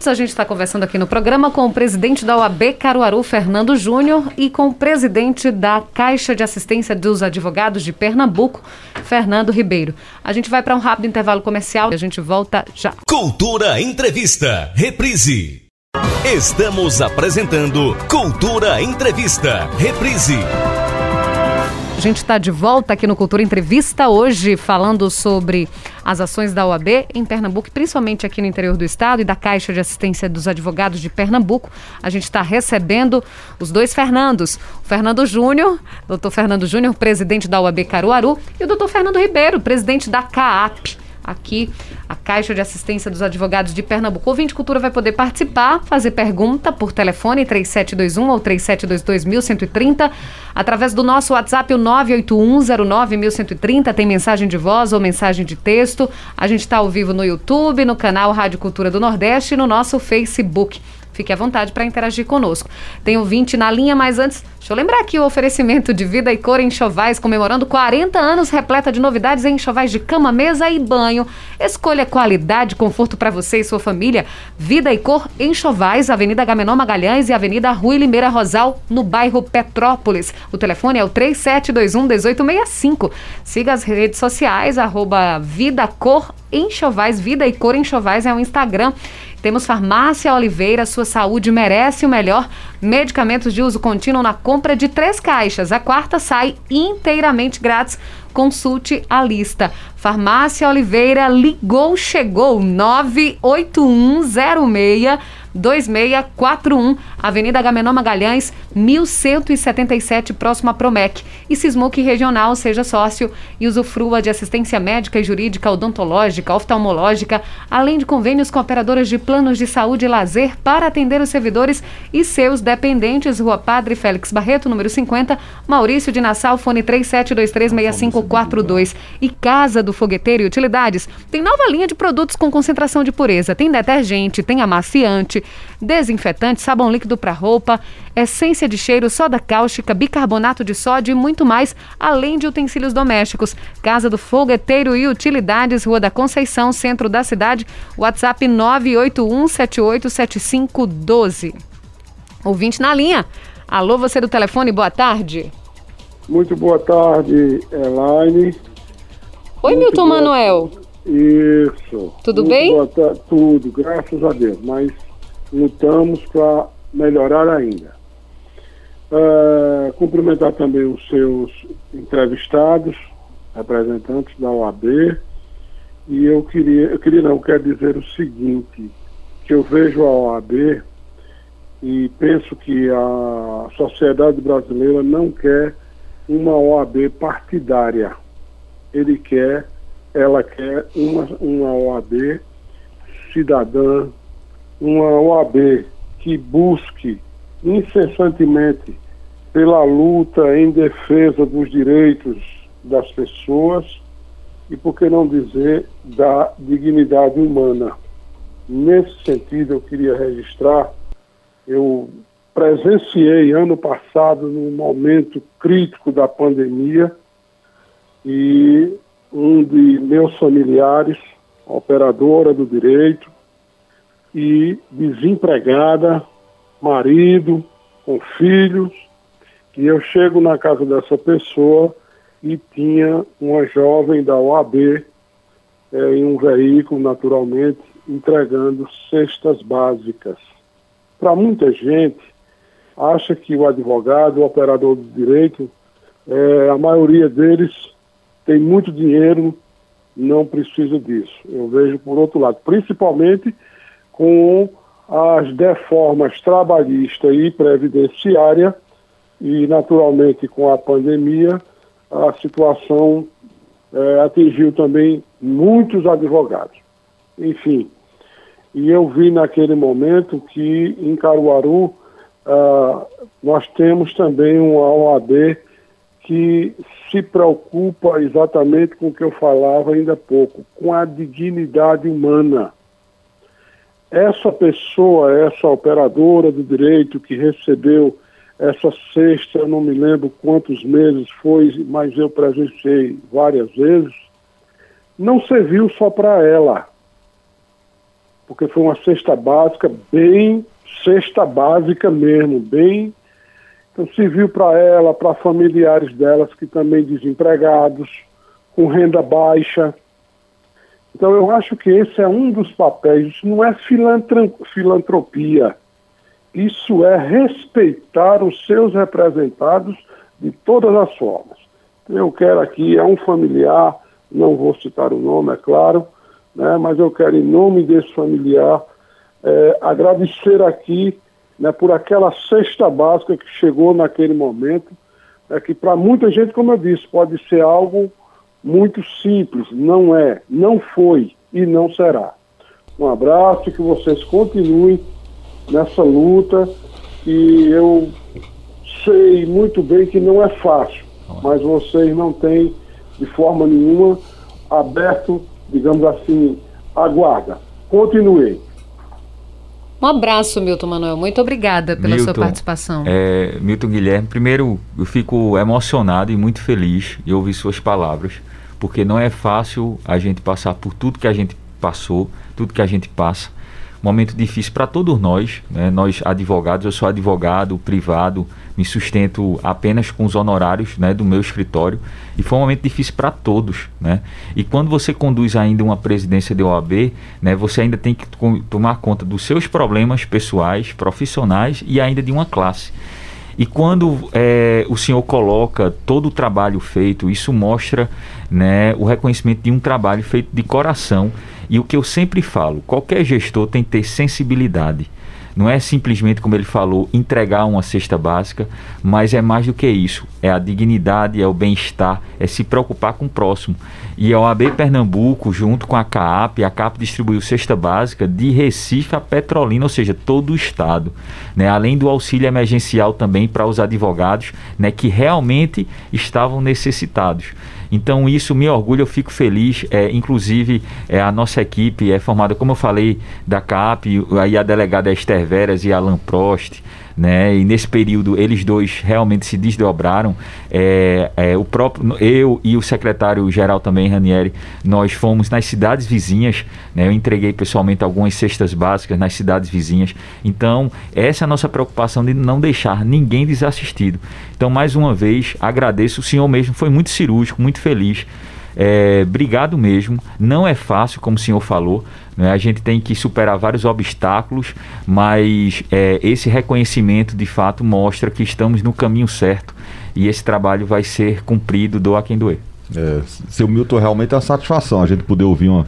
A gente está conversando aqui no programa com o presidente da OAB Caruaru, Fernando Júnior, e com o presidente da Caixa de Assistência dos Advogados de Pernambuco, Fernando Ribeiro. A gente vai para um rápido intervalo comercial e a gente volta já. Cultura Entrevista, reprise. Estamos apresentando Cultura Entrevista, reprise. A gente está de volta aqui no Cultura Entrevista hoje, falando sobre as ações da OAB em Pernambuco, principalmente aqui no interior do estado e da Caixa de Assistência dos Advogados de Pernambuco. A gente está recebendo os dois Fernandos, o Fernando Júnior, doutor Fernando Júnior, presidente da OAB Caruaru, e o doutor Fernando Ribeiro, presidente da CAAP aqui a Caixa de Assistência dos Advogados de Pernambuco. O Ouvinte Cultura vai poder participar, fazer pergunta por telefone 3721 ou 3722 através do nosso WhatsApp, o 981091130, tem mensagem de voz ou mensagem de texto. A gente está ao vivo no YouTube, no canal Rádio Cultura do Nordeste e no nosso Facebook. Fique à vontade para interagir conosco. Tem o 20 na linha, mas antes, deixa eu lembrar aqui o oferecimento de Vida e Cor em Chovais, comemorando 40 anos, repleta de novidades em enxovais de cama, mesa e banho. Escolha qualidade, conforto para você e sua família. Vida e Cor em Chovais, Avenida Gamenon Magalhães e Avenida Rui Limeira Rosal, no bairro Petrópolis. O telefone é o 3721 1865. Siga as redes sociais, arroba Vida Cor Enxovais, Vida e Cor Enxovais é o Instagram. Temos Farmácia Oliveira, sua saúde merece o melhor. Medicamentos de uso contínuo na compra de três caixas. A quarta sai inteiramente grátis. Consulte a lista. Farmácia Oliveira ligou, chegou 98106 2641, Avenida Gamenon Magalhães, 1177, próximo a Promec. E Sismuc Regional, seja sócio e usufrua de assistência médica e jurídica, odontológica, oftalmológica, além de convênios com operadoras de planos de saúde e lazer para atender os servidores e seus dependentes. Rua Padre Félix Barreto, número 50, Maurício de Nassau, fone 37236542. E Casa do Fogueteiro e Utilidades tem nova linha de produtos com concentração de pureza. Tem detergente, tem amaciante, desinfetante, sabão líquido para roupa, essência de cheiro, soda cáustica, bicarbonato de sódio e muito mais, além de utensílios domésticos. Casa do Fogueteiro e Utilidades, Rua da Conceição, centro da cidade. WhatsApp 981787512. Ouvinte na linha. Alô, você do telefone, boa tarde. Muito boa tarde, Elaine. Oi, Muito Milton boa... Manuel. Isso. Tudo Muito bem? Tudo, graças a Deus. Mas lutamos para melhorar ainda. Uh, cumprimentar também os seus entrevistados, representantes da OAB, e eu queria, eu queria não, quero dizer o seguinte, que eu vejo a OAB e penso que a sociedade brasileira não quer uma OAB partidária. Ele quer, ela quer uma, uma OAB cidadã, uma OAB que busque incessantemente pela luta em defesa dos direitos das pessoas e, por que não dizer, da dignidade humana. Nesse sentido, eu queria registrar, eu presenciei ano passado, num momento crítico da pandemia, e um de meus familiares, operadora do direito, e desempregada, marido, com filhos, e eu chego na casa dessa pessoa e tinha uma jovem da OAB é, em um veículo, naturalmente, entregando cestas básicas. Para muita gente, acha que o advogado, o operador do direito, é, a maioria deles tem muito dinheiro, não precisa disso. Eu vejo por outro lado, principalmente com as deformas trabalhista e previdenciária e, naturalmente, com a pandemia, a situação é, atingiu também muitos advogados. Enfim, e eu vi naquele momento que em Caruaru ah, nós temos também uma OAB que se preocupa exatamente com o que eu falava ainda há pouco, com a dignidade humana. Essa pessoa, essa operadora do direito que recebeu essa cesta, eu não me lembro quantos meses foi, mas eu presenciei várias vezes, não serviu só para ela, porque foi uma cesta básica, bem cesta básica mesmo, bem. Então serviu para ela, para familiares delas que também desempregados, com renda baixa, então, eu acho que esse é um dos papéis. Isso não é filantropia. Isso é respeitar os seus representados de todas as formas. Eu quero aqui, é um familiar, não vou citar o nome, é claro, né, mas eu quero, em nome desse familiar, é, agradecer aqui né, por aquela cesta básica que chegou naquele momento, é que para muita gente, como eu disse, pode ser algo muito simples, não é, não foi e não será. Um abraço e que vocês continuem nessa luta e eu sei muito bem que não é fácil, mas vocês não têm de forma nenhuma aberto, digamos assim, a guarda. Continuem. Um abraço, Milton Manuel. Muito obrigada pela Milton, sua participação. É, Milton Guilherme, primeiro eu fico emocionado e muito feliz de ouvir suas palavras, porque não é fácil a gente passar por tudo que a gente passou, tudo que a gente passa momento difícil para todos nós, né? nós advogados, eu sou advogado privado, me sustento apenas com os honorários né, do meu escritório e foi um momento difícil para todos. Né? E quando você conduz ainda uma presidência de OAB, né, você ainda tem que tomar conta dos seus problemas pessoais, profissionais e ainda de uma classe. E quando é, o senhor coloca todo o trabalho feito, isso mostra né, o reconhecimento de um trabalho feito de coração e o que eu sempre falo, qualquer gestor tem que ter sensibilidade. Não é simplesmente, como ele falou, entregar uma cesta básica, mas é mais do que isso. É a dignidade, é o bem-estar, é se preocupar com o próximo. E a OAB Pernambuco, junto com a CAP, a CAP distribuiu cesta básica de Recife a Petrolina, ou seja, todo o estado. Né? Além do auxílio emergencial também para os advogados né, que realmente estavam necessitados. Então isso me orgulha, eu fico feliz. É, inclusive é, a nossa equipe é formada, como eu falei, da CAP, aí a delegada é Esther Veras e Alan Prost né? E nesse período eles dois realmente se desdobraram. É, é, o próprio eu e o secretário geral também Ranieri, nós fomos nas cidades vizinhas. Né? Eu entreguei pessoalmente algumas cestas básicas nas cidades vizinhas. Então essa é a nossa preocupação de não deixar ninguém desassistido. Então mais uma vez agradeço. O senhor mesmo foi muito cirúrgico, muito feliz. É, obrigado mesmo. Não é fácil, como o senhor falou. Né? A gente tem que superar vários obstáculos, mas é, esse reconhecimento de fato mostra que estamos no caminho certo e esse trabalho vai ser cumprido, doa quem doer. É, seu Milton, realmente é uma satisfação a gente poder ouvir uma,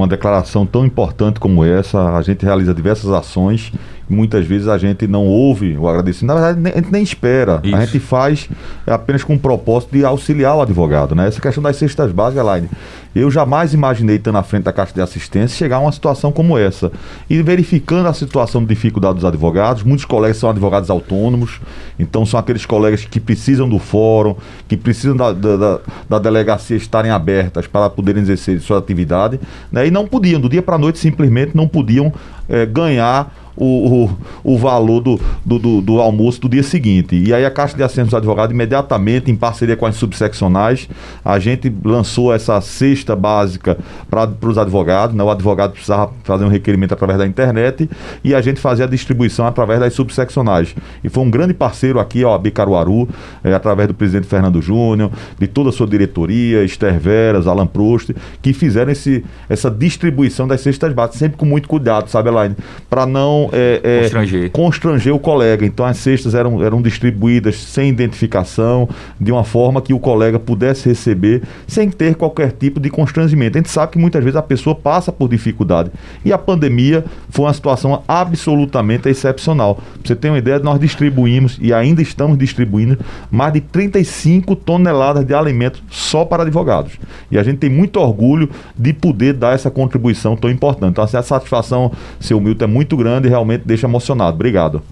uma declaração tão importante como essa. A gente realiza diversas ações muitas vezes a gente não ouve o agradecimento. Na verdade, a gente nem espera. Isso. A gente faz apenas com o propósito de auxiliar o advogado. Né? Essa questão das cestas básicas, Elaine, eu jamais imaginei, estando na frente da Caixa de Assistência, chegar a uma situação como essa. E verificando a situação de dificuldade dos advogados, muitos colegas são advogados autônomos, então são aqueles colegas que precisam do fórum, que precisam da, da, da delegacia estarem abertas para poderem exercer sua atividade, né? E não podiam, do dia para a noite, simplesmente não podiam é, ganhar o, o, o valor do, do, do, do, almoço do dia seguinte. E aí a Caixa de Assistência dos Advogados, imediatamente, em parceria com as subseccionais, a gente lançou essa cesta básica para os advogados. Né? O advogado precisava fazer um requerimento através da internet e a gente fazia a distribuição através das subseccionais. E foi um grande parceiro aqui, ó, a Caruaru, é, através do presidente Fernando Júnior, de toda a sua diretoria, Esther Veras, Alan Proust, que fizeram esse, essa distribuição das cestas básicas, sempre com muito cuidado, sabe, Elaine? Para não é, é, constranger. constranger o colega. Então as cestas eram, eram distribuídas sem identificação, de uma forma que o colega pudesse receber sem ter qualquer tipo de constrangimento. A gente sabe que muitas vezes a pessoa passa por dificuldade. E a pandemia foi uma situação absolutamente excepcional. Pra você ter uma ideia, nós distribuímos e ainda estamos distribuindo mais de 35 toneladas de alimentos só para advogados. E a gente tem muito orgulho de poder dar essa contribuição tão importante. Então, assim, a satisfação, seu Milton, é muito grande realmente deixa emocionado. Obrigado.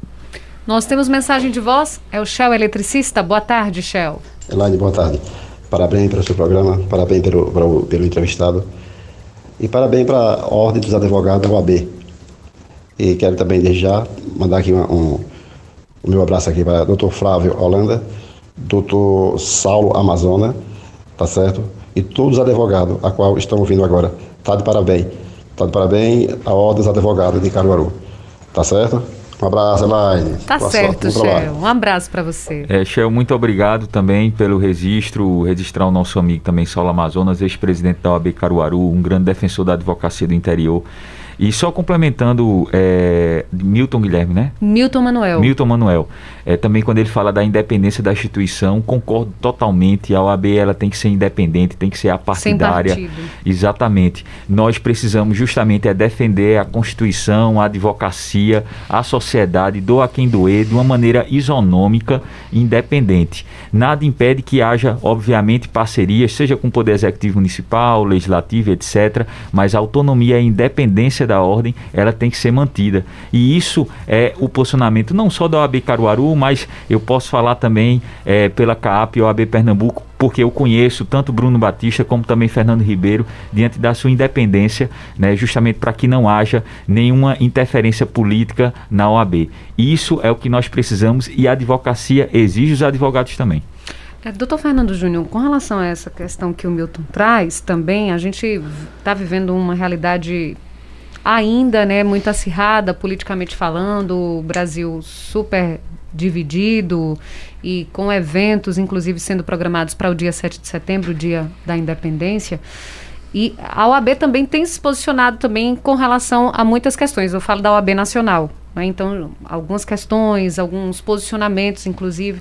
Nós temos mensagem de voz. É o Shell Eletricista. Boa tarde, Shell. Elaine, boa tarde. Parabéns pelo seu programa, parabéns pelo, pelo, pelo entrevistado e parabéns para a Ordem dos Advogados da OAB. E quero também, desde já, mandar aqui uma, um, o meu abraço aqui para o Dr. Flávio Holanda, Dr. Saulo Amazona, tá certo? E todos os advogados a qual estão ouvindo agora. Tá de parabéns. Tá de parabéns a Ordem dos Advogados de Caruaru. Tá certo? Um abraço, Elaine. Tá Boa certo, Shell. Um abraço para você. É, Shell, muito obrigado também pelo registro, registrar o nosso amigo também, Saulo Amazonas, ex-presidente da OAB Caruaru, um grande defensor da advocacia do interior. E só complementando é, Milton Guilherme, né? Milton Manuel. Milton Manuel. É, também quando ele fala da independência da instituição, concordo totalmente. A OAB ela tem que ser independente, tem que ser apartidária. Sem partido. Exatamente. Nós precisamos justamente é defender a Constituição, a advocacia, a sociedade, doa quem doer, de uma maneira isonômica e independente. Nada impede que haja, obviamente, parcerias, seja com o Poder Executivo Municipal, Legislativo, etc., mas a autonomia e a independência essência da ordem, ela tem que ser mantida. E isso é o posicionamento não só da OAB Caruaru, mas eu posso falar também é, pela CAP e OAB Pernambuco, porque eu conheço tanto Bruno Batista como também Fernando Ribeiro diante da sua independência, né, justamente para que não haja nenhuma interferência política na OAB. Isso é o que nós precisamos e a advocacia exige os advogados também. É, doutor Fernando Júnior, com relação a essa questão que o Milton traz, também a gente está vivendo uma realidade ainda né, muito acirrada, politicamente falando, o Brasil super dividido e com eventos, inclusive, sendo programados para o dia 7 de setembro, o dia da independência. E a OAB também tem se posicionado também com relação a muitas questões. Eu falo da OAB Nacional. Né? Então, algumas questões, alguns posicionamentos, inclusive.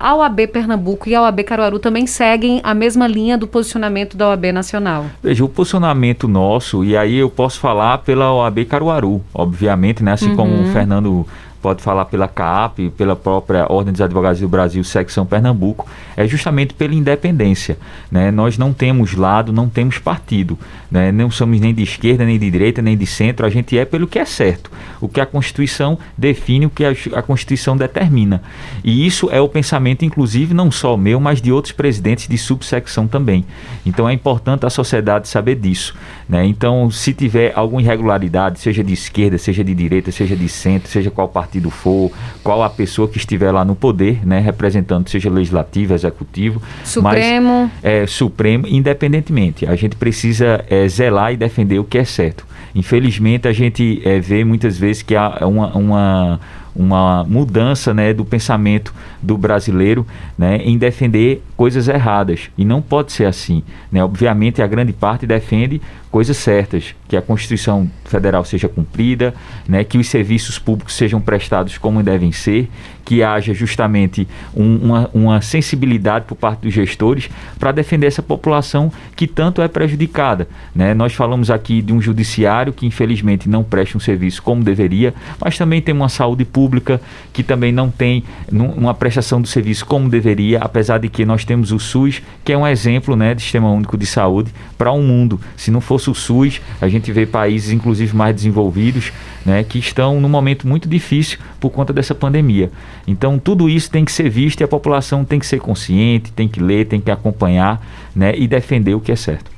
A OAB Pernambuco e a OAB Caruaru também seguem a mesma linha do posicionamento da OAB Nacional. Veja, o posicionamento nosso, e aí eu posso falar pela OAB Caruaru, obviamente, né? Assim uhum. como o Fernando pode falar pela CAP, pela própria Ordem dos Advogados do Brasil, secção Pernambuco, é justamente pela independência. Né? Nós não temos lado, não temos partido. Né? Não somos nem de esquerda, nem de direita, nem de centro, a gente é pelo que é certo. O que a Constituição define, o que a, Constituição determina. E isso é o pensamento, inclusive, não só meu, mas de outros presidentes de subsecção também. Então é importante a sociedade saber disso. Né? Então, se tiver alguma irregularidade, seja de esquerda, seja de direita, seja de centro, seja qual partido, partido for, qual a pessoa que estiver lá no poder, né, representando, seja legislativo, executivo, Supremo, mas, é, Supremo, independentemente. A gente precisa é, zelar e defender o que é certo. Infelizmente, a gente é, vê muitas vezes que há uma, uma uma mudança né, do pensamento do brasileiro né, em defender coisas erradas. E não pode ser assim. Né? Obviamente, a grande parte defende coisas certas, que a Constituição Federal seja cumprida, né, que os serviços públicos sejam prestados como devem ser, que haja justamente um, uma, uma sensibilidade por parte dos gestores para defender essa população que tanto é prejudicada. Né? Nós falamos aqui de um judiciário que infelizmente não presta um serviço como deveria, mas também tem uma saúde pública que também não tem uma prestação do serviço como deveria, apesar de que nós temos o SUS, que é um exemplo né, de sistema único de saúde para o um mundo. Se não fosse o SUS, a gente vê países, inclusive mais desenvolvidos, né, que estão num momento muito difícil por conta dessa pandemia. Então, tudo isso tem que ser visto e a população tem que ser consciente, tem que ler, tem que acompanhar né, e defender o que é certo.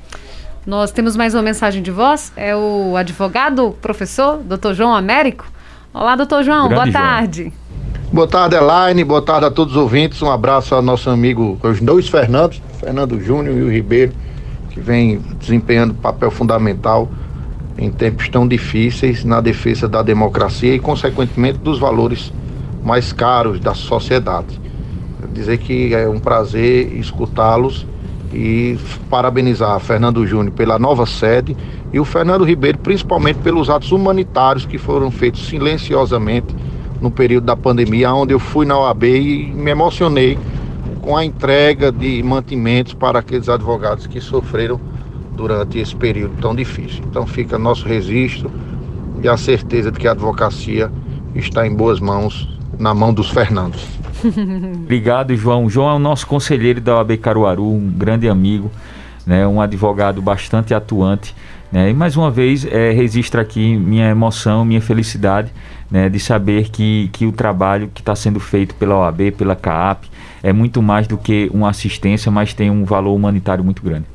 Nós temos mais uma mensagem de voz. É o advogado, professor, doutor João Américo. Olá, doutor João, Grande boa tarde. João. Boa tarde, Elaine. Boa tarde a todos os ouvintes. Um abraço ao nosso amigo, os dois Fernandos, Fernando Júnior e o Ribeiro que vem desempenhando papel fundamental em tempos tão difíceis na defesa da democracia e, consequentemente, dos valores mais caros da sociedade. Dizer que é um prazer escutá-los e parabenizar Fernando Júnior pela nova sede e o Fernando Ribeiro, principalmente pelos atos humanitários que foram feitos silenciosamente no período da pandemia, onde eu fui na OAB e me emocionei com a entrega de mantimentos para aqueles advogados que sofreram durante esse período tão difícil. Então fica nosso registro e a certeza de que a advocacia está em boas mãos, na mão dos Fernandos. Obrigado, João. João é o nosso conselheiro da OAB Caruaru, um grande amigo, né, um advogado bastante atuante. Né, e mais uma vez, é, registro aqui minha emoção, minha felicidade né, de saber que, que o trabalho que está sendo feito pela OAB, pela CAAP, é muito mais do que uma assistência, mas tem um valor humanitário muito grande.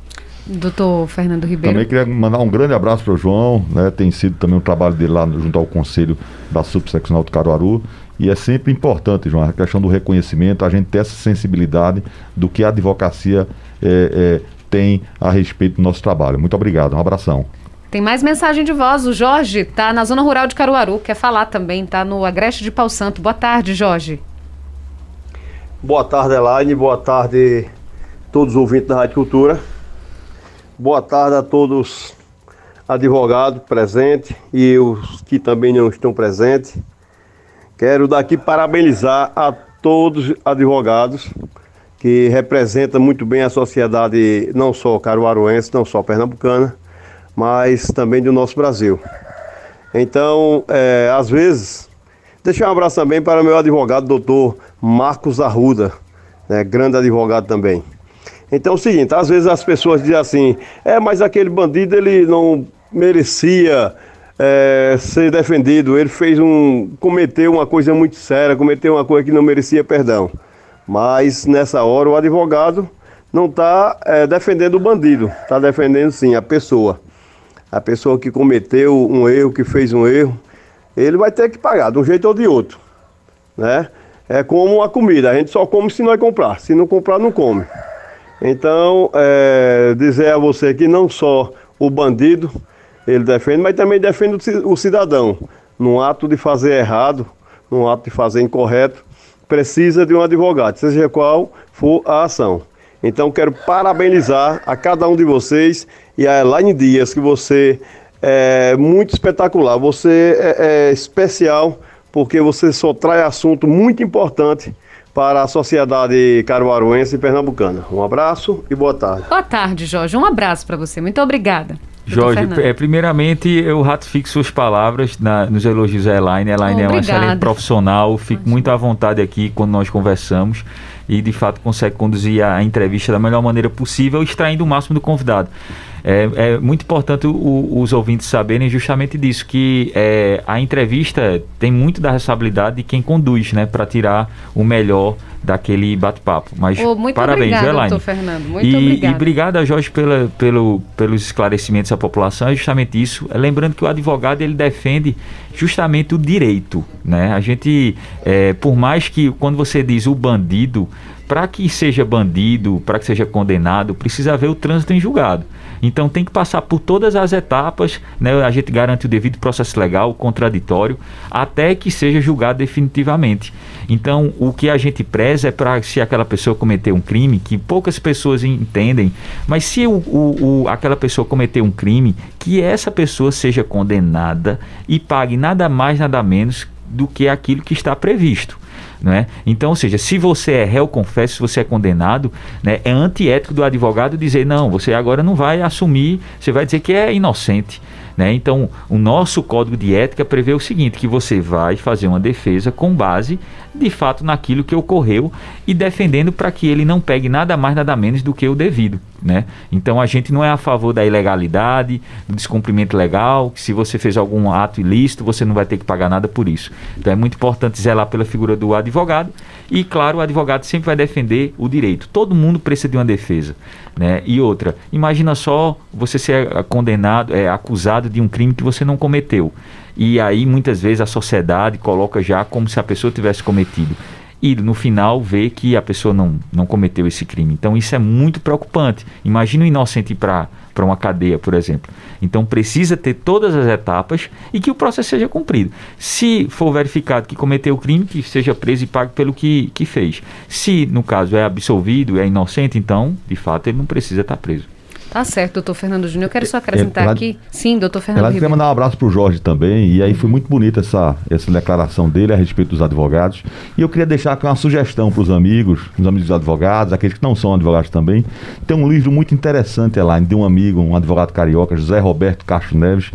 Doutor Fernando Ribeiro. Também queria mandar um grande abraço para o João, né? tem sido também um trabalho dele lá junto ao Conselho da Subseccional do Caruaru. E é sempre importante, João, a questão do reconhecimento, a gente ter essa sensibilidade do que a advocacia é, é, tem a respeito do nosso trabalho. Muito obrigado, um abração. Tem mais mensagem de voz. O Jorge está na zona rural de Caruaru, quer falar também, está no Agreste de Pau Santo. Boa tarde, Jorge. Boa tarde, Elaine. Boa tarde, todos os ouvintes da Rádio Cultura. Boa tarde a todos advogados presentes e os que também não estão presentes. Quero daqui parabenizar a todos os advogados que representam muito bem a sociedade, não só caruaruense, não só pernambucana, mas também do nosso Brasil. Então, é, às vezes, Deixar um abraço também para meu advogado, doutor Marcos Arruda, né, grande advogado também. Então é o seguinte, às vezes as pessoas dizem assim, é, mas aquele bandido ele não merecia é, ser defendido. Ele fez um. cometeu uma coisa muito séria, cometeu uma coisa que não merecia perdão. Mas nessa hora o advogado não está é, defendendo o bandido, está defendendo sim a pessoa. A pessoa que cometeu um erro, que fez um erro, ele vai ter que pagar de um jeito ou de outro. Né? É como a comida, a gente só come se nós comprar, se não comprar, não come. Então, é, dizer a você que não só o bandido ele defende, mas também defende o cidadão. Num ato de fazer errado, num ato de fazer incorreto, precisa de um advogado, seja qual for a ação. Então quero parabenizar a cada um de vocês e a Elaine Dias, que você é muito espetacular, você é, é especial porque você só traz assunto muito importante para a sociedade caruaruense e pernambucana. Um abraço e boa tarde. Boa tarde, Jorge. Um abraço para você. Muito obrigada. Jorge, é, primeiramente eu ratifico suas palavras na, nos elogios a Elaine. Elaine é uma excelente profissional, fico muito à vontade aqui quando nós conversamos e de fato consegue conduzir a, a entrevista da melhor maneira possível, extraindo o máximo do convidado. É, é muito importante o, os ouvintes saberem justamente disso, que é, a entrevista tem muito da responsabilidade de quem conduz, né, para tirar o melhor daquele bate-papo. Mas oh, muito parabéns, obrigada, Elaine. doutor Fernando. Muito e, obrigada. E obrigado a Jorge pela, pelo, pelos esclarecimentos à população. É justamente isso. É, lembrando que o advogado ele defende justamente o direito, né? A gente, é, por mais que quando você diz o bandido, para que seja bandido, para que seja condenado, precisa haver o trânsito em julgado. Então tem que passar por todas as etapas, né? a gente garante o devido processo legal, contraditório, até que seja julgado definitivamente. Então o que a gente preza é para se aquela pessoa cometeu um crime, que poucas pessoas entendem, mas se o, o, o, aquela pessoa cometeu um crime, que essa pessoa seja condenada e pague nada mais, nada menos do que aquilo que está previsto. Né? Então, ou seja, se você é réu confesso, se você é condenado, né, é antiético do advogado dizer não, você agora não vai assumir, você vai dizer que é inocente. Né? Então, o nosso código de ética prevê o seguinte: que você vai fazer uma defesa com base, de fato, naquilo que ocorreu e defendendo para que ele não pegue nada mais, nada menos do que o devido. Né? Então, a gente não é a favor da ilegalidade, do descumprimento legal, que se você fez algum ato ilícito, você não vai ter que pagar nada por isso. Então, é muito importante zelar pela figura do advogado e, claro, o advogado sempre vai defender o direito. Todo mundo precisa de uma defesa. Né? E outra, imagina só você ser condenado, é, acusado de um crime que você não cometeu. E aí muitas vezes a sociedade coloca já como se a pessoa tivesse cometido e no final vê que a pessoa não, não cometeu esse crime. Então isso é muito preocupante. Imagina o inocente ir para uma cadeia, por exemplo. Então precisa ter todas as etapas e que o processo seja cumprido. Se for verificado que cometeu o crime, que seja preso e pague pelo que, que fez. Se, no caso, é absolvido, é inocente, então, de fato, ele não precisa estar preso. Tá certo, doutor Fernando Júnior. Eu quero só acrescentar ela, aqui. Sim, doutor Fernando Ela queria mandar um abraço para o Jorge também. E aí foi muito bonita essa, essa declaração dele a respeito dos advogados. E eu queria deixar aqui uma sugestão para os amigos, os amigos advogados, aqueles que não são advogados também. Tem um livro muito interessante, Elaine, de um amigo, um advogado carioca, José Roberto Castro Neves,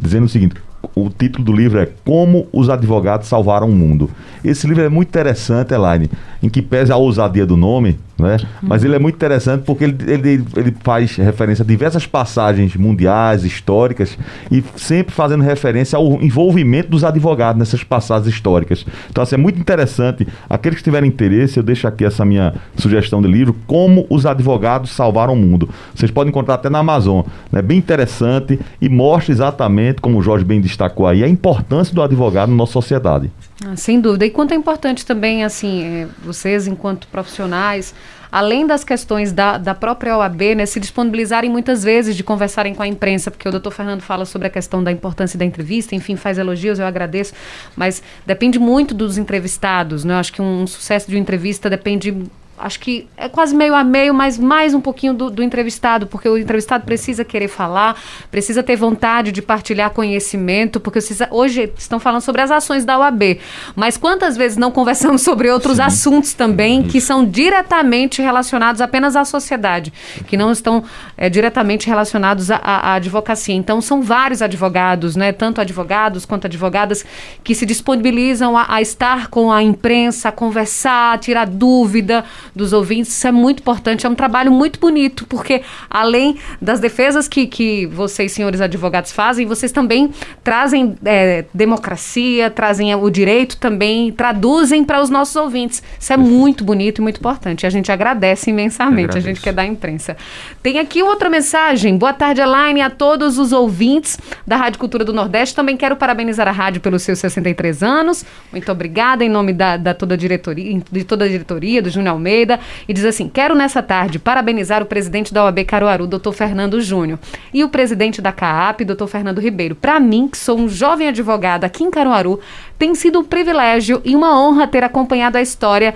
dizendo o seguinte: o título do livro é Como os Advogados Salvaram o Mundo. Esse livro é muito interessante, Elaine, em que pese a ousadia do nome, né? Mas ele é muito interessante porque ele, ele, ele faz referência a diversas passagens mundiais, históricas, e sempre fazendo referência ao envolvimento dos advogados nessas passagens históricas. Então, assim, é muito interessante. Aqueles que tiverem interesse, eu deixo aqui essa minha sugestão de livro, Como os Advogados Salvaram o Mundo. Vocês podem encontrar até na Amazon. É né? bem interessante e mostra exatamente, como o Jorge bem destacou aí, a importância do advogado na nossa sociedade. Ah, sem dúvida. E quanto é importante também, assim, é, vocês enquanto profissionais, além das questões da, da própria OAB, né, se disponibilizarem muitas vezes de conversarem com a imprensa, porque o doutor Fernando fala sobre a questão da importância da entrevista, enfim, faz elogios, eu agradeço, mas depende muito dos entrevistados, né? Eu acho que um, um sucesso de uma entrevista depende acho que é quase meio a meio, mas mais um pouquinho do, do, entrevistado, porque o entrevistado precisa querer falar, precisa ter vontade de partilhar conhecimento, porque vocês hoje estão falando sobre as ações da UAB, mas quantas vezes não conversamos sobre outros Sim. assuntos também que são diretamente relacionados apenas à sociedade, que não estão é, diretamente relacionados à, à, advocacia. Então são vários advogados, né, tanto advogados quanto advogadas que se disponibilizam a, a estar com a imprensa, a conversar, a tirar dúvida, dos ouvintes. Isso é muito importante, é um trabalho muito bonito, porque além das defesas que, que vocês, senhores advogados, fazem, vocês também trazem é, democracia, trazem o direito também, traduzem para os nossos ouvintes. Isso é muito bonito e muito importante. A gente agradece imensamente, a gente quer dar à imprensa. Tem aqui outra mensagem. Boa tarde, Elaine, a todos os ouvintes da Rádio Cultura do Nordeste. Também quero parabenizar a rádio pelos seus 63 anos. Muito obrigada em nome da, da toda diretoria, de toda a diretoria, do Júnior Almeida. E diz assim: quero nessa tarde parabenizar o presidente da OAB Caruaru, doutor Fernando Júnior, e o presidente da CAAP, doutor Fernando Ribeiro. Para mim, que sou um jovem advogado aqui em Caruaru, tem sido um privilégio e uma honra ter acompanhado a história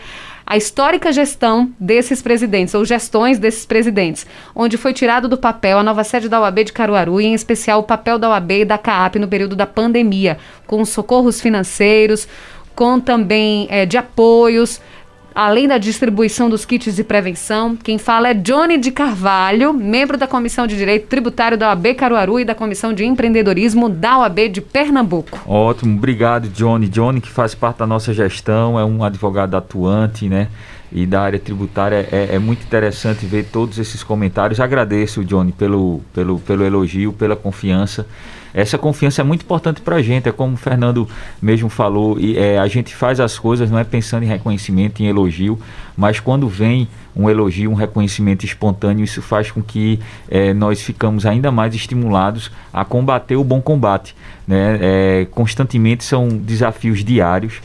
a histórica gestão desses presidentes, ou gestões desses presidentes, onde foi tirado do papel a nova sede da OAB de Caruaru e, em especial, o papel da OAB e da CAAP no período da pandemia, com socorros financeiros, com também é, de apoios, além da distribuição dos kits de prevenção. Quem fala é Johnny de Carvalho, membro da Comissão de Direito Tributário da OAB Caruaru e da Comissão de Empreendedorismo da OAB de Pernambuco. Ótimo, obrigado Johnny. Johnny que faz parte da nossa gestão, é um advogado atuante, né? E da área tributária é, é muito interessante ver todos esses comentários. Agradeço, Johnny, pelo, pelo, pelo elogio, pela confiança essa confiança é muito importante para a gente, é como o Fernando mesmo falou, e, é, a gente faz as coisas não é pensando em reconhecimento, em elogio, mas quando vem um elogio, um reconhecimento espontâneo, isso faz com que é, nós ficamos ainda mais estimulados a combater o bom combate. Né? É, constantemente são desafios diários,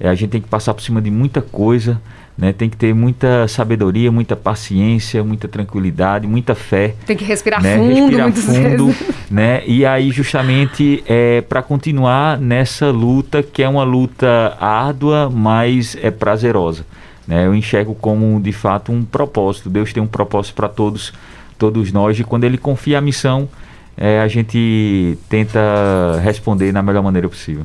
é, a gente tem que passar por cima de muita coisa, né? Tem que ter muita sabedoria, muita paciência, muita tranquilidade, muita fé. Tem que respirar né? fundo, respirar fundo, vezes. né? E aí justamente é para continuar nessa luta que é uma luta árdua, mas é prazerosa. Né? Eu enxergo como de fato um propósito. Deus tem um propósito para todos, todos nós. E quando Ele confia a missão, é, a gente tenta responder na melhor maneira possível.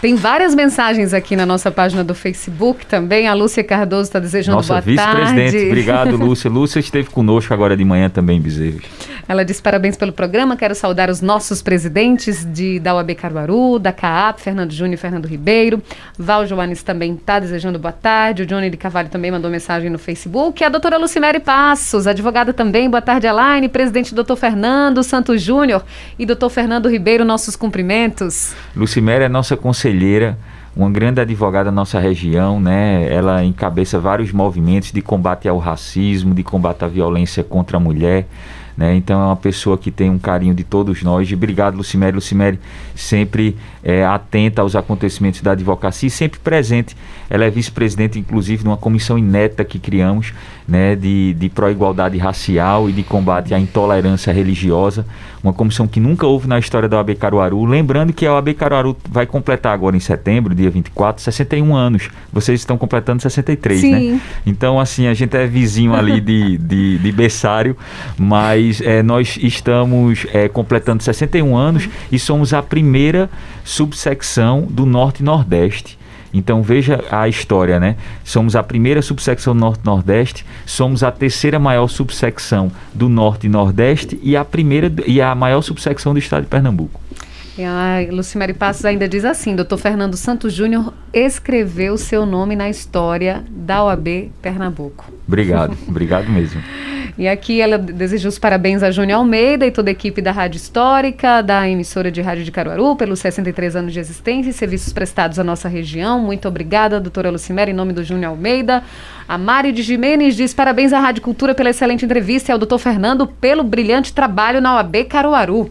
Tem várias mensagens aqui na nossa página do Facebook também. A Lúcia Cardoso está desejando nossa, boa vice-presidente. Obrigado, Lúcia. Lúcia esteve conosco agora de manhã também, Bezerros. Ela diz parabéns pelo programa. Quero saudar os nossos presidentes de, da UAB Caruaru, da CAAP, Fernando Júnior e Fernando Ribeiro. Val Joanes também está desejando boa tarde. O Johnny de Cavalho também mandou mensagem no Facebook. A doutora Lucimere Passos, advogada também. Boa tarde, Alaine. Presidente doutor Fernando Santos Júnior e doutor Fernando Ribeiro, nossos cumprimentos. Lucimere é nossa conselheira conselheira, uma grande advogada da nossa região, né? Ela encabeça vários movimentos de combate ao racismo, de combate à violência contra a mulher. Né? Então é uma pessoa que tem um carinho de todos nós. Obrigado, Lucimere. Lucimere sempre é, atenta aos acontecimentos da advocacia e sempre presente. Ela é vice-presidente, inclusive, de uma comissão inédita que criamos né, de, de pró-igualdade racial e de combate à intolerância religiosa. Uma comissão que nunca houve na história da OAB Caruaru. Lembrando que a OAB Caruaru vai completar agora em setembro, dia 24, 61 anos. Vocês estão completando 63, né? Sim. né? Então, assim, a gente é vizinho ali de, de, de berçário, mas mas é, nós estamos é, completando 61 anos e somos a primeira subsecção do Norte e Nordeste. Então veja a história, né? Somos a primeira subsecção Norte-Nordeste, somos a terceira maior subsecção do Norte e Nordeste e a primeira e a maior subsecção do estado de Pernambuco. E a Lucimere Passos ainda diz assim: Dr. Fernando Santos Júnior escreveu seu nome na história da OAB Pernambuco. Obrigado, obrigado mesmo. E aqui ela deseja os parabéns a Júnior Almeida e toda a equipe da Rádio Histórica, da emissora de rádio de Caruaru, pelos 63 anos de existência e serviços prestados à nossa região. Muito obrigada, doutora Lucimere, em nome do Júnior Almeida. A Mari de Jimenez diz parabéns à Rádio Cultura pela excelente entrevista e ao doutor Fernando pelo brilhante trabalho na OAB Caruaru.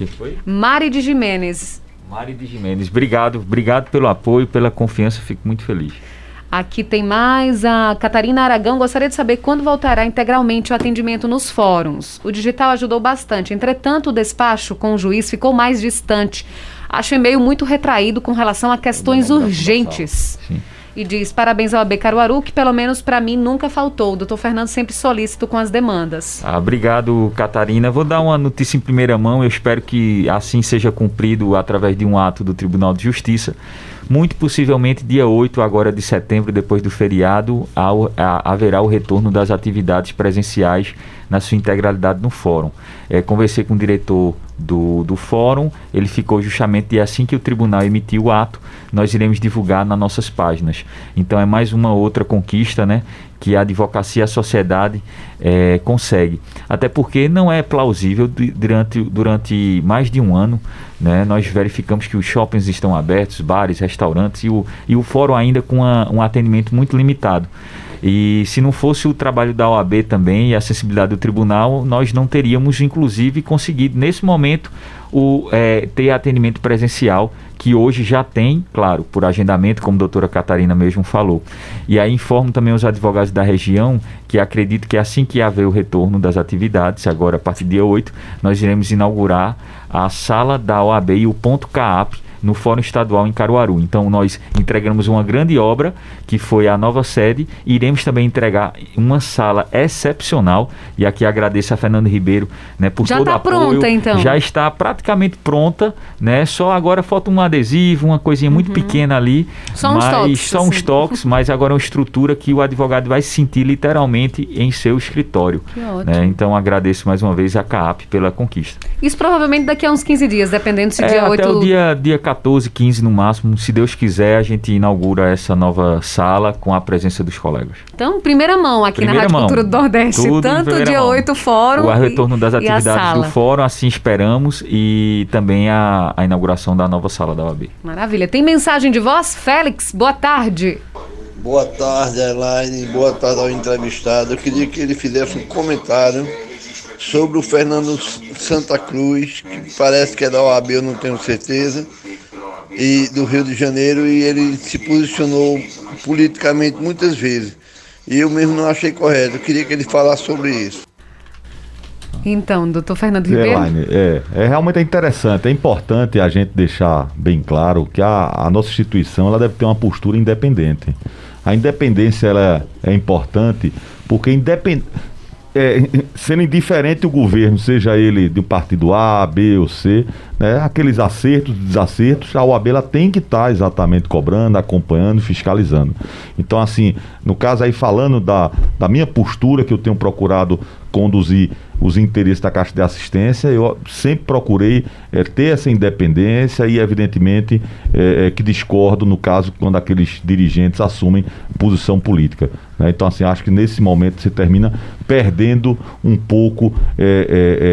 Quem foi? Mari de Jimenez. Mari de Jimenez, obrigado, obrigado pelo apoio, pela confiança, fico muito feliz. Aqui tem mais a Catarina Aragão. Gostaria de saber quando voltará integralmente o atendimento nos fóruns. O digital ajudou bastante. Entretanto, o despacho com o juiz ficou mais distante. Acho o e-mail muito retraído com relação a questões urgentes. Sim e diz: parabéns ao AB Caruaru, que pelo menos para mim nunca faltou. O doutor Fernando sempre solícito com as demandas. Ah, obrigado, Catarina. Vou dar uma notícia em primeira mão. Eu espero que assim seja cumprido através de um ato do Tribunal de Justiça. Muito possivelmente, dia 8 agora de setembro, depois do feriado, haverá o retorno das atividades presenciais na sua integralidade no fórum. É, conversei com o diretor do, do fórum, ele ficou justamente de assim que o tribunal emitiu o ato, nós iremos divulgar nas nossas páginas. Então é mais uma outra conquista, né? Que a advocacia a sociedade é, consegue. Até porque não é plausível durante, durante mais de um ano, né? Nós verificamos que os shoppings estão abertos, bares, restaurantes e o, e o fórum ainda com um atendimento muito limitado. E se não fosse o trabalho da OAB também e a acessibilidade do tribunal, nós não teríamos, inclusive, conseguido, nesse momento, o, é, ter atendimento presencial, que hoje já tem, claro, por agendamento, como a doutora Catarina mesmo falou. E aí informo também os advogados da região que acredito que assim que haver o retorno das atividades, agora a partir do dia 8, nós iremos inaugurar a sala da OAB e o ponto CAAP no Fórum Estadual em Caruaru. Então nós entregamos uma grande obra, que foi a nova sede, e iremos também entregar uma sala excepcional, e aqui agradeço a Fernando Ribeiro né, por já todo tá o apoio. pronta, então. Já está praticamente pronta, né? Só agora falta um adesivo, uma coisinha muito pequena ali. Só uns toques, Só uns assim. toques, mas agora é uma estrutura que o advogado vai se sentir literalmente em seu escritório. Que ótimo. né? Então agradeço mais uma vez a CAAP pela conquista. Isso provavelmente daqui a uns 15 dias, dependendo se É, dia 8... até o dia, dia 14, 15 no máximo. Se Deus quiser, a gente inaugura essa nova sala com a presença dos colegas. Então, primeira mão aqui Primeira na Rádio mão. Cultura do Nordeste. Tudo Tanto dia mão. 8 fórum O e- retorno das atividades do fórum, assim esperamos, e também a, a inauguração da nova sala da OAB. Maravilha. Tem mensagem de voz? Félix, boa tarde. Boa tarde, Elaine. Boa tarde ao entrevistado. Eu queria que ele fizesse um comentário sobre o Fernando Santa Cruz, que parece que é da OAB, eu não tenho certeza, e do Rio de Janeiro, e ele se posicionou politicamente muitas vezes. E eu mesmo não achei correto. Eu queria que ele falasse sobre isso. Então, doutor Fernando Ribeiro. Elaine, é, é realmente é interessante, é importante a gente deixar bem claro que a, a nossa instituição ela deve ter uma postura independente. A independência ela é importante porque independ... é, sendo indiferente o governo, seja ele do partido A, B ou C, né, aqueles acertos, desacertos, a OAB ela tem que estar exatamente cobrando, acompanhando, fiscalizando. Então, assim, no caso aí falando da, da minha postura que eu tenho procurado conduzir os interesses da Caixa de Assistência, eu sempre procurei eh, ter essa independência e, evidentemente, eh, eh, que discordo no caso quando aqueles dirigentes assumem posição política. né? Então, assim, acho que nesse momento você termina perdendo um pouco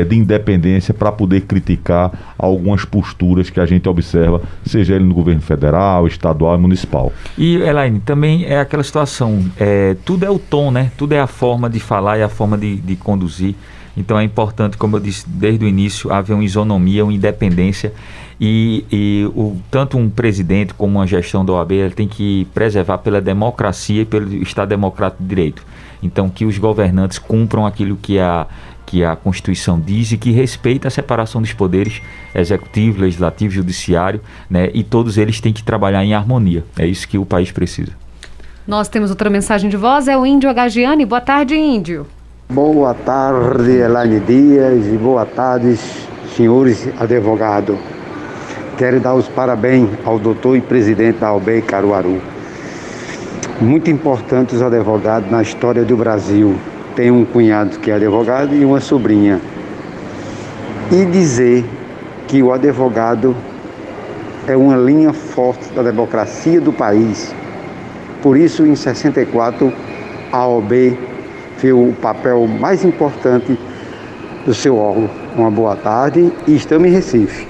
de independência para poder criticar algumas posturas que a gente observa, seja ele no governo federal, estadual e municipal. E, Elaine, também é aquela situação, é, tudo é o tom, né? Tudo é a forma de falar e a forma de, de conduzir. Então é importante, como eu disse desde o início, haver uma isonomia, uma independência e, e o, tanto um presidente como uma gestão da OAB tem que preservar pela democracia e pelo Estado Democrático de Direito. Então que os governantes cumpram aquilo que a, que a Constituição diz e que respeita a separação dos poderes executivo, legislativo, judiciário, né? E todos eles têm que trabalhar em harmonia. É isso que o país precisa. Nós temos outra mensagem de voz, é o Índio Agagiani. Boa tarde, Índio. Boa tarde, Elaine Dias, e boa tarde, senhores advogados. Quero dar os parabéns ao doutor e presidente da OAB Caruaru. Muito importante os advogados na história do Brasil. Tem um cunhado que é advogado e uma sobrinha. E dizer que o advogado é uma linha forte da democracia do país. Por isso, em 64, a OAB fez o papel mais importante do seu órgão. Uma boa tarde e estamos em Recife.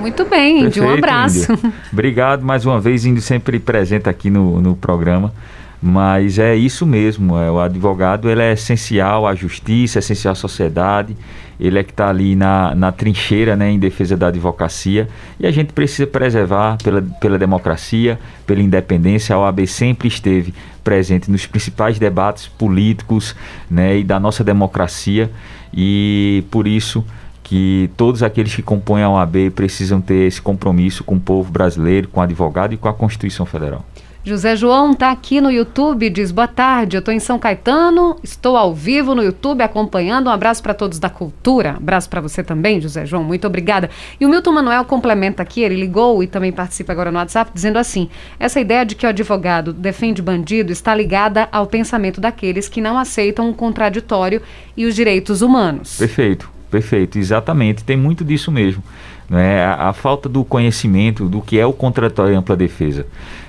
Muito bem, Índio. Um Perfeito, abraço. Índio. Obrigado mais uma vez, Índio, sempre presente aqui no, no programa. Mas é isso mesmo, é, o advogado ele é essencial à justiça, é essencial à sociedade, ele é que está ali na, na trincheira né, em defesa da advocacia e a gente precisa preservar pela, pela democracia, pela independência. A OAB sempre esteve presente nos principais debates políticos né, e da nossa democracia e por isso que todos aqueles que compõem a OAB precisam ter esse compromisso com o povo brasileiro, com o advogado e com a Constituição Federal. José João está aqui no YouTube, diz boa tarde, eu estou em São Caetano, estou ao vivo no YouTube acompanhando. Um abraço para todos da cultura, abraço para você também, José João, muito obrigada. E o Milton Manuel complementa aqui, ele ligou e também participa agora no WhatsApp, dizendo assim: essa ideia de que o advogado defende bandido está ligada ao pensamento daqueles que não aceitam o contraditório e os direitos humanos. Perfeito, perfeito, exatamente. Tem muito disso mesmo. Né? A, a falta do conhecimento do que é o contratório e ampla defesa.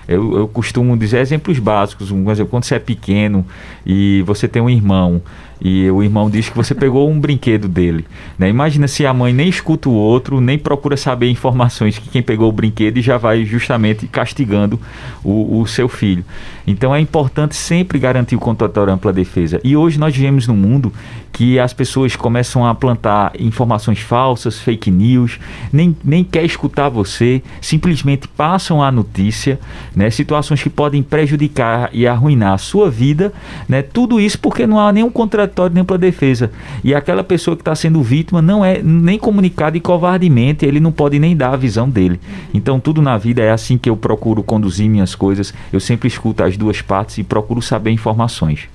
Eu, eu costumo dizer exemplos básicos. Um exemplo, quando você é pequeno e você tem um irmão e o irmão diz que você pegou um brinquedo dele. Né? Imagina se a mãe nem escuta o outro, nem procura saber informações que quem pegou o brinquedo e já vai justamente castigando o, o seu filho. Então é importante sempre garantir o contratório ampla defesa. E hoje nós vivemos num mundo que as pessoas começam a plantar informações falsas, fake news, nem, nem quer escutar você, simplesmente passam a notícia, né? situações que podem prejudicar e arruinar a sua vida, né? tudo isso porque não há nenhum contratório nem para defesa. E aquela pessoa que está sendo vítima não é nem comunicada e covardemente, ele não pode nem dar a visão dele. Então tudo na vida é assim que eu procuro conduzir minhas coisas, eu sempre escuto as duas partes e procuro saber informações.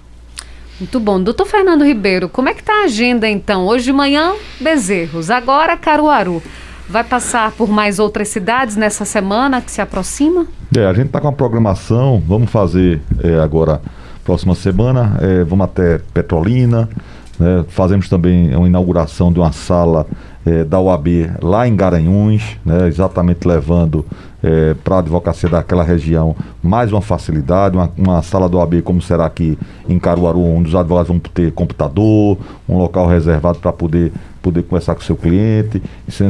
Muito bom. Doutor Fernando Ribeiro, como é que está a agenda então? Hoje de manhã, Bezerros, agora Caruaru. Vai passar por mais outras cidades nessa semana que se aproxima? É, a gente está com a programação, vamos fazer é, agora, próxima semana, é, vamos até Petrolina, né, fazemos também uma inauguração de uma sala é, da OAB lá em Garanhuns, né, exatamente levando é, para a advocacia daquela região mais uma facilidade, uma, uma, sala do OAB como será aqui em Caruaru, onde os advogados vão ter computador, um local reservado para poder poder conversar com o seu cliente.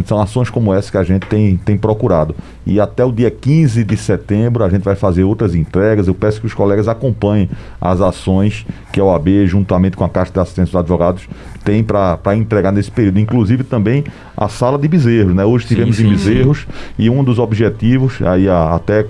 São ações como essa que a gente tem, tem procurado. E até o dia 15 de setembro a gente vai fazer outras entregas. Eu peço que os colegas acompanhem as ações que a OAB, juntamente com a Caixa de Assistência dos Advogados, tem para entregar nesse período. Inclusive também a sala de bezerros. Né? Hoje tivemos sim, sim, em bezerros sim. e um dos objetivos, aí a, até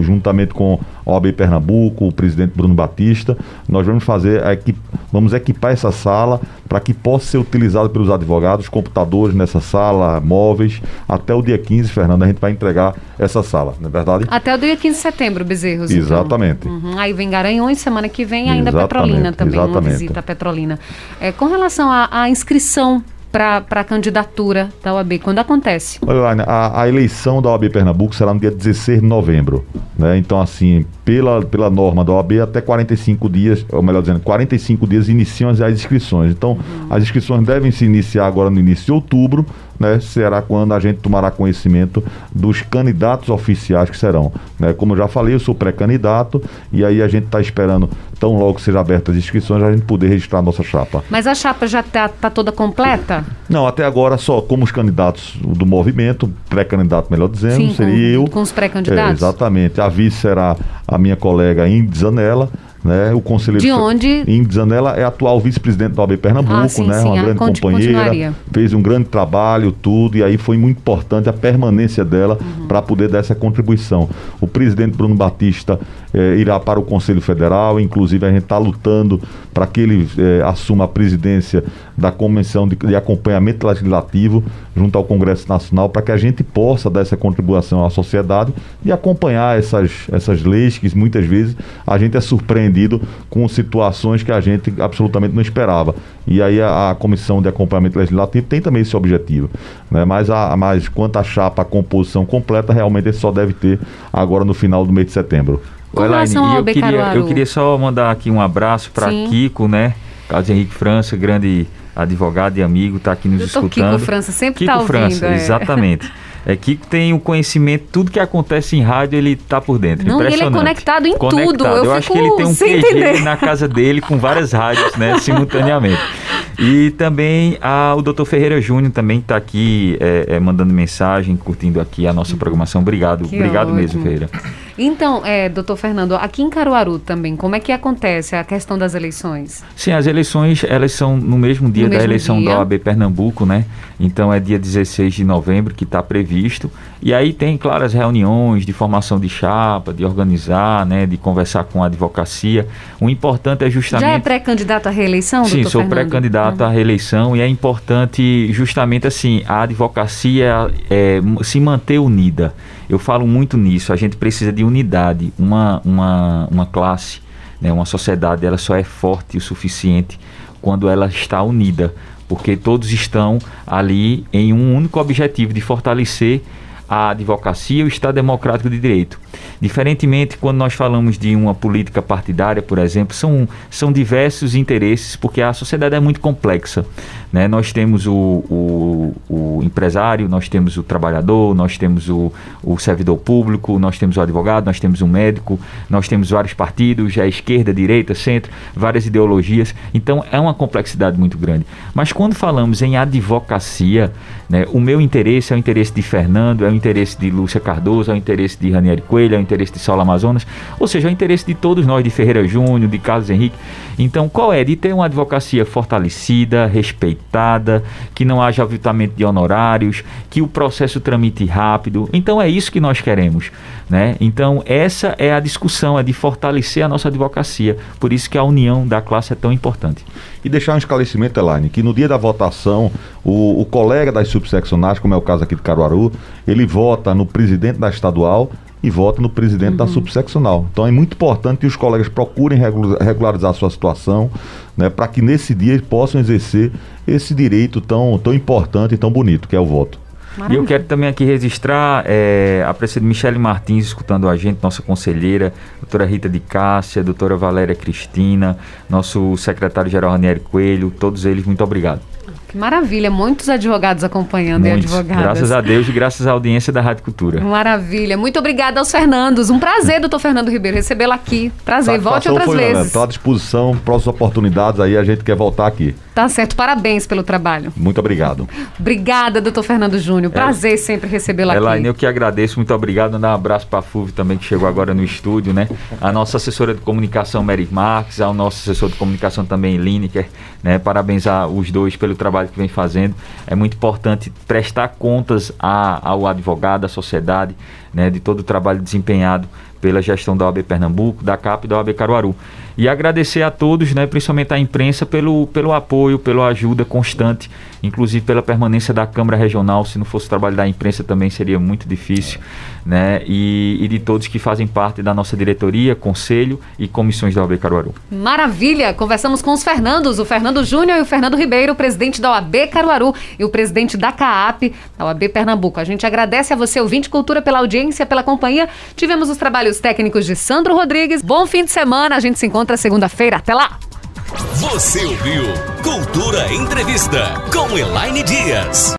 juntamente com a OAB Pernambuco, o presidente Bruno Batista, nós vamos fazer equip, vamos equipar essa sala para que possa ser utilizada pelos advogados, computadores nessa sala, móveis, até o dia 15, Fernando, a gente vai entregar essa sala, não é verdade? Até o dia 15 de setembro, Bezerros. Então. Exatamente. Então. Uhum. Aí vem Garanhões, semana que vem ainda exatamente, Petrolina também, exatamente. uma visita a Petrolina. É, com relação à inscrição para a candidatura da OAB? Quando acontece? Olha, a, a, eleição da OAB Pernambuco será no dia 16 de novembro. Né? Então, assim, pela, pela norma da OAB, até 45 dias, ou melhor dizendo, 45 dias iniciam as, as inscrições. Então, uhum. as inscrições devem se iniciar agora no início de outubro, né, será quando a gente tomará conhecimento dos candidatos oficiais que serão. Né? Como eu já falei, eu sou pré-candidato e aí a gente está esperando, tão logo seja abertas as inscrições, a gente poder registrar a nossa chapa. Mas a chapa já está tá toda completa? Não, até agora só como os candidatos do movimento, pré-candidato, melhor dizendo, Sim, seria com, eu. Com os pré-candidatos? É, exatamente. A vice será a minha colega Indy Zanella né? O conselheiro de onde? Índio Zanella é atual vice-presidente da OAB Pernambuco, ah, sim, né? Sim, uma grande companheira, fez um grande trabalho, tudo, e aí foi muito importante a permanência dela uhum. para poder dar essa contribuição. O presidente Bruno Batista eh, irá para o Conselho Federal, inclusive a gente está lutando para que ele eh, assuma a presidência da Comissão de, de Acompanhamento Legislativo junto ao Congresso Nacional, para que a gente possa dar essa contribuição à sociedade e acompanhar essas, essas leis que muitas vezes a gente é surpreendido surpreendido com situações que a gente absolutamente não esperava. E aí a, a Comissão de Acompanhamento Legislativo tem também esse objetivo. Né? Mas, a, mas quanto à chapa, a composição completa, realmente ele só deve ter agora no final do mês de setembro. Elaine, eu queria, eu queria só mandar aqui um abraço para Kiko, né? Carlos Henrique França, grande advogado e amigo, está aqui nos Doutor escutando. Kiko França sempre está ouvindo. França, é. exatamente. É que tem o conhecimento, tudo que acontece em rádio, ele tá por dentro. Não, ele é conectado em conectado. tudo. Eu, Eu acho que ele tem um QG na casa dele com várias rádios, né, simultaneamente. E também a, o doutor Ferreira Júnior também está aqui é, é, mandando mensagem, curtindo aqui a nossa programação. Obrigado, que obrigado ótimo. mesmo, Ferreira. Então, é, doutor Fernando, aqui em Caruaru também, como é que acontece a questão das eleições? Sim, as eleições, elas são no mesmo dia no da mesmo eleição dia. da OAB Pernambuco, né? Então é dia 16 de novembro que está previsto. E aí tem, claro, as reuniões de formação de chapa, de organizar, né? De conversar com a advocacia. O importante é justamente... Já é pré-candidato à reeleição, Sim, sou pré-candidato uhum. à reeleição e é importante justamente assim, a advocacia é, se manter unida. Eu falo muito nisso, a gente precisa de unidade. Uma, uma, uma classe, né, uma sociedade, ela só é forte o suficiente quando ela está unida, porque todos estão ali em um único objetivo de fortalecer a advocacia e o Estado Democrático de Direito. Diferentemente, quando nós falamos de uma política partidária, por exemplo, são, são diversos interesses, porque a sociedade é muito complexa. Né? Nós temos o, o, o empresário, nós temos o trabalhador, nós temos o, o servidor público, nós temos o advogado, nós temos o médico, nós temos vários partidos, a esquerda, direita, centro, várias ideologias. Então é uma complexidade muito grande. Mas quando falamos em advocacia, né, o meu interesse é o interesse de Fernando, é o interesse de Lúcia Cardoso, o interesse de Ranieri Coelho, o interesse de Saulo Amazonas, ou seja, o interesse de todos nós, de Ferreira Júnior, de Carlos Henrique. Então, qual é? De ter uma advocacia fortalecida, respeitada, que não haja aviltamento de honorários, que o processo tramite rápido. Então, é isso que nós queremos. Né? Então, essa é a discussão, é de fortalecer a nossa advocacia. Por isso que a união da classe é tão importante. E deixar um esclarecimento, Elaine, que no dia da votação, o, o colega das subseccionais, como é o caso aqui de Caruaru, ele vota no presidente da estadual e vota no presidente uhum. da subseccional. Então é muito importante que os colegas procurem regularizar a sua situação, né, para que nesse dia possam exercer esse direito tão, tão importante e tão bonito que é o voto. Maravilha. E eu quero também aqui registrar é, a presença de Michele Martins escutando a gente, nossa conselheira, doutora Rita de Cássia, doutora Valéria Cristina, nosso secretário-geral Ranieri Coelho, todos eles, muito obrigado. Que maravilha, muitos advogados acompanhando muitos, e advogadas. Graças a Deus e graças à audiência da Rádio Cultura. Maravilha, muito obrigada aos Fernandos. Um prazer, doutor Fernando Ribeiro, recebê-lo aqui. Prazer, volte outras foi, vezes. Estou à disposição, próximas oportunidades aí, a gente quer voltar aqui. Tá certo, parabéns pelo trabalho. Muito obrigado. Obrigada, doutor Fernando Júnior. Prazer é, sempre recebê-lo aqui. Elaine, eu que agradeço, muito obrigado. Dar um abraço para a FUV também, que chegou agora no estúdio, né? A nossa assessora de comunicação, Mary Marques, ao nosso assessor de comunicação também, Lineker, né? Parabenizar os dois pelo trabalho que vem fazendo. É muito importante prestar contas a, ao advogado, à sociedade, né? De todo o trabalho desempenhado pela gestão da OAB Pernambuco, da CAP e da OAB Caruaru. E agradecer a todos, né, principalmente à imprensa, pelo, pelo apoio, pela ajuda constante, inclusive pela permanência da Câmara Regional. Se não fosse o trabalho da imprensa também seria muito difícil. Né, e, e de todos que fazem parte da nossa diretoria, conselho e comissões da OAB Caruaru. Maravilha! Conversamos com os Fernandos, o Fernando Júnior e o Fernando Ribeiro, presidente da OAB Caruaru e o presidente da CAAP, da OAB Pernambuco. A gente agradece a você, ouvinte Cultura, pela audiência, pela companhia. Tivemos os trabalhos técnicos de Sandro Rodrigues. Bom fim de semana, a gente se encontra encontra segunda-feira. Até lá! Você ouviu Cultura Entrevista com Elaine Dias.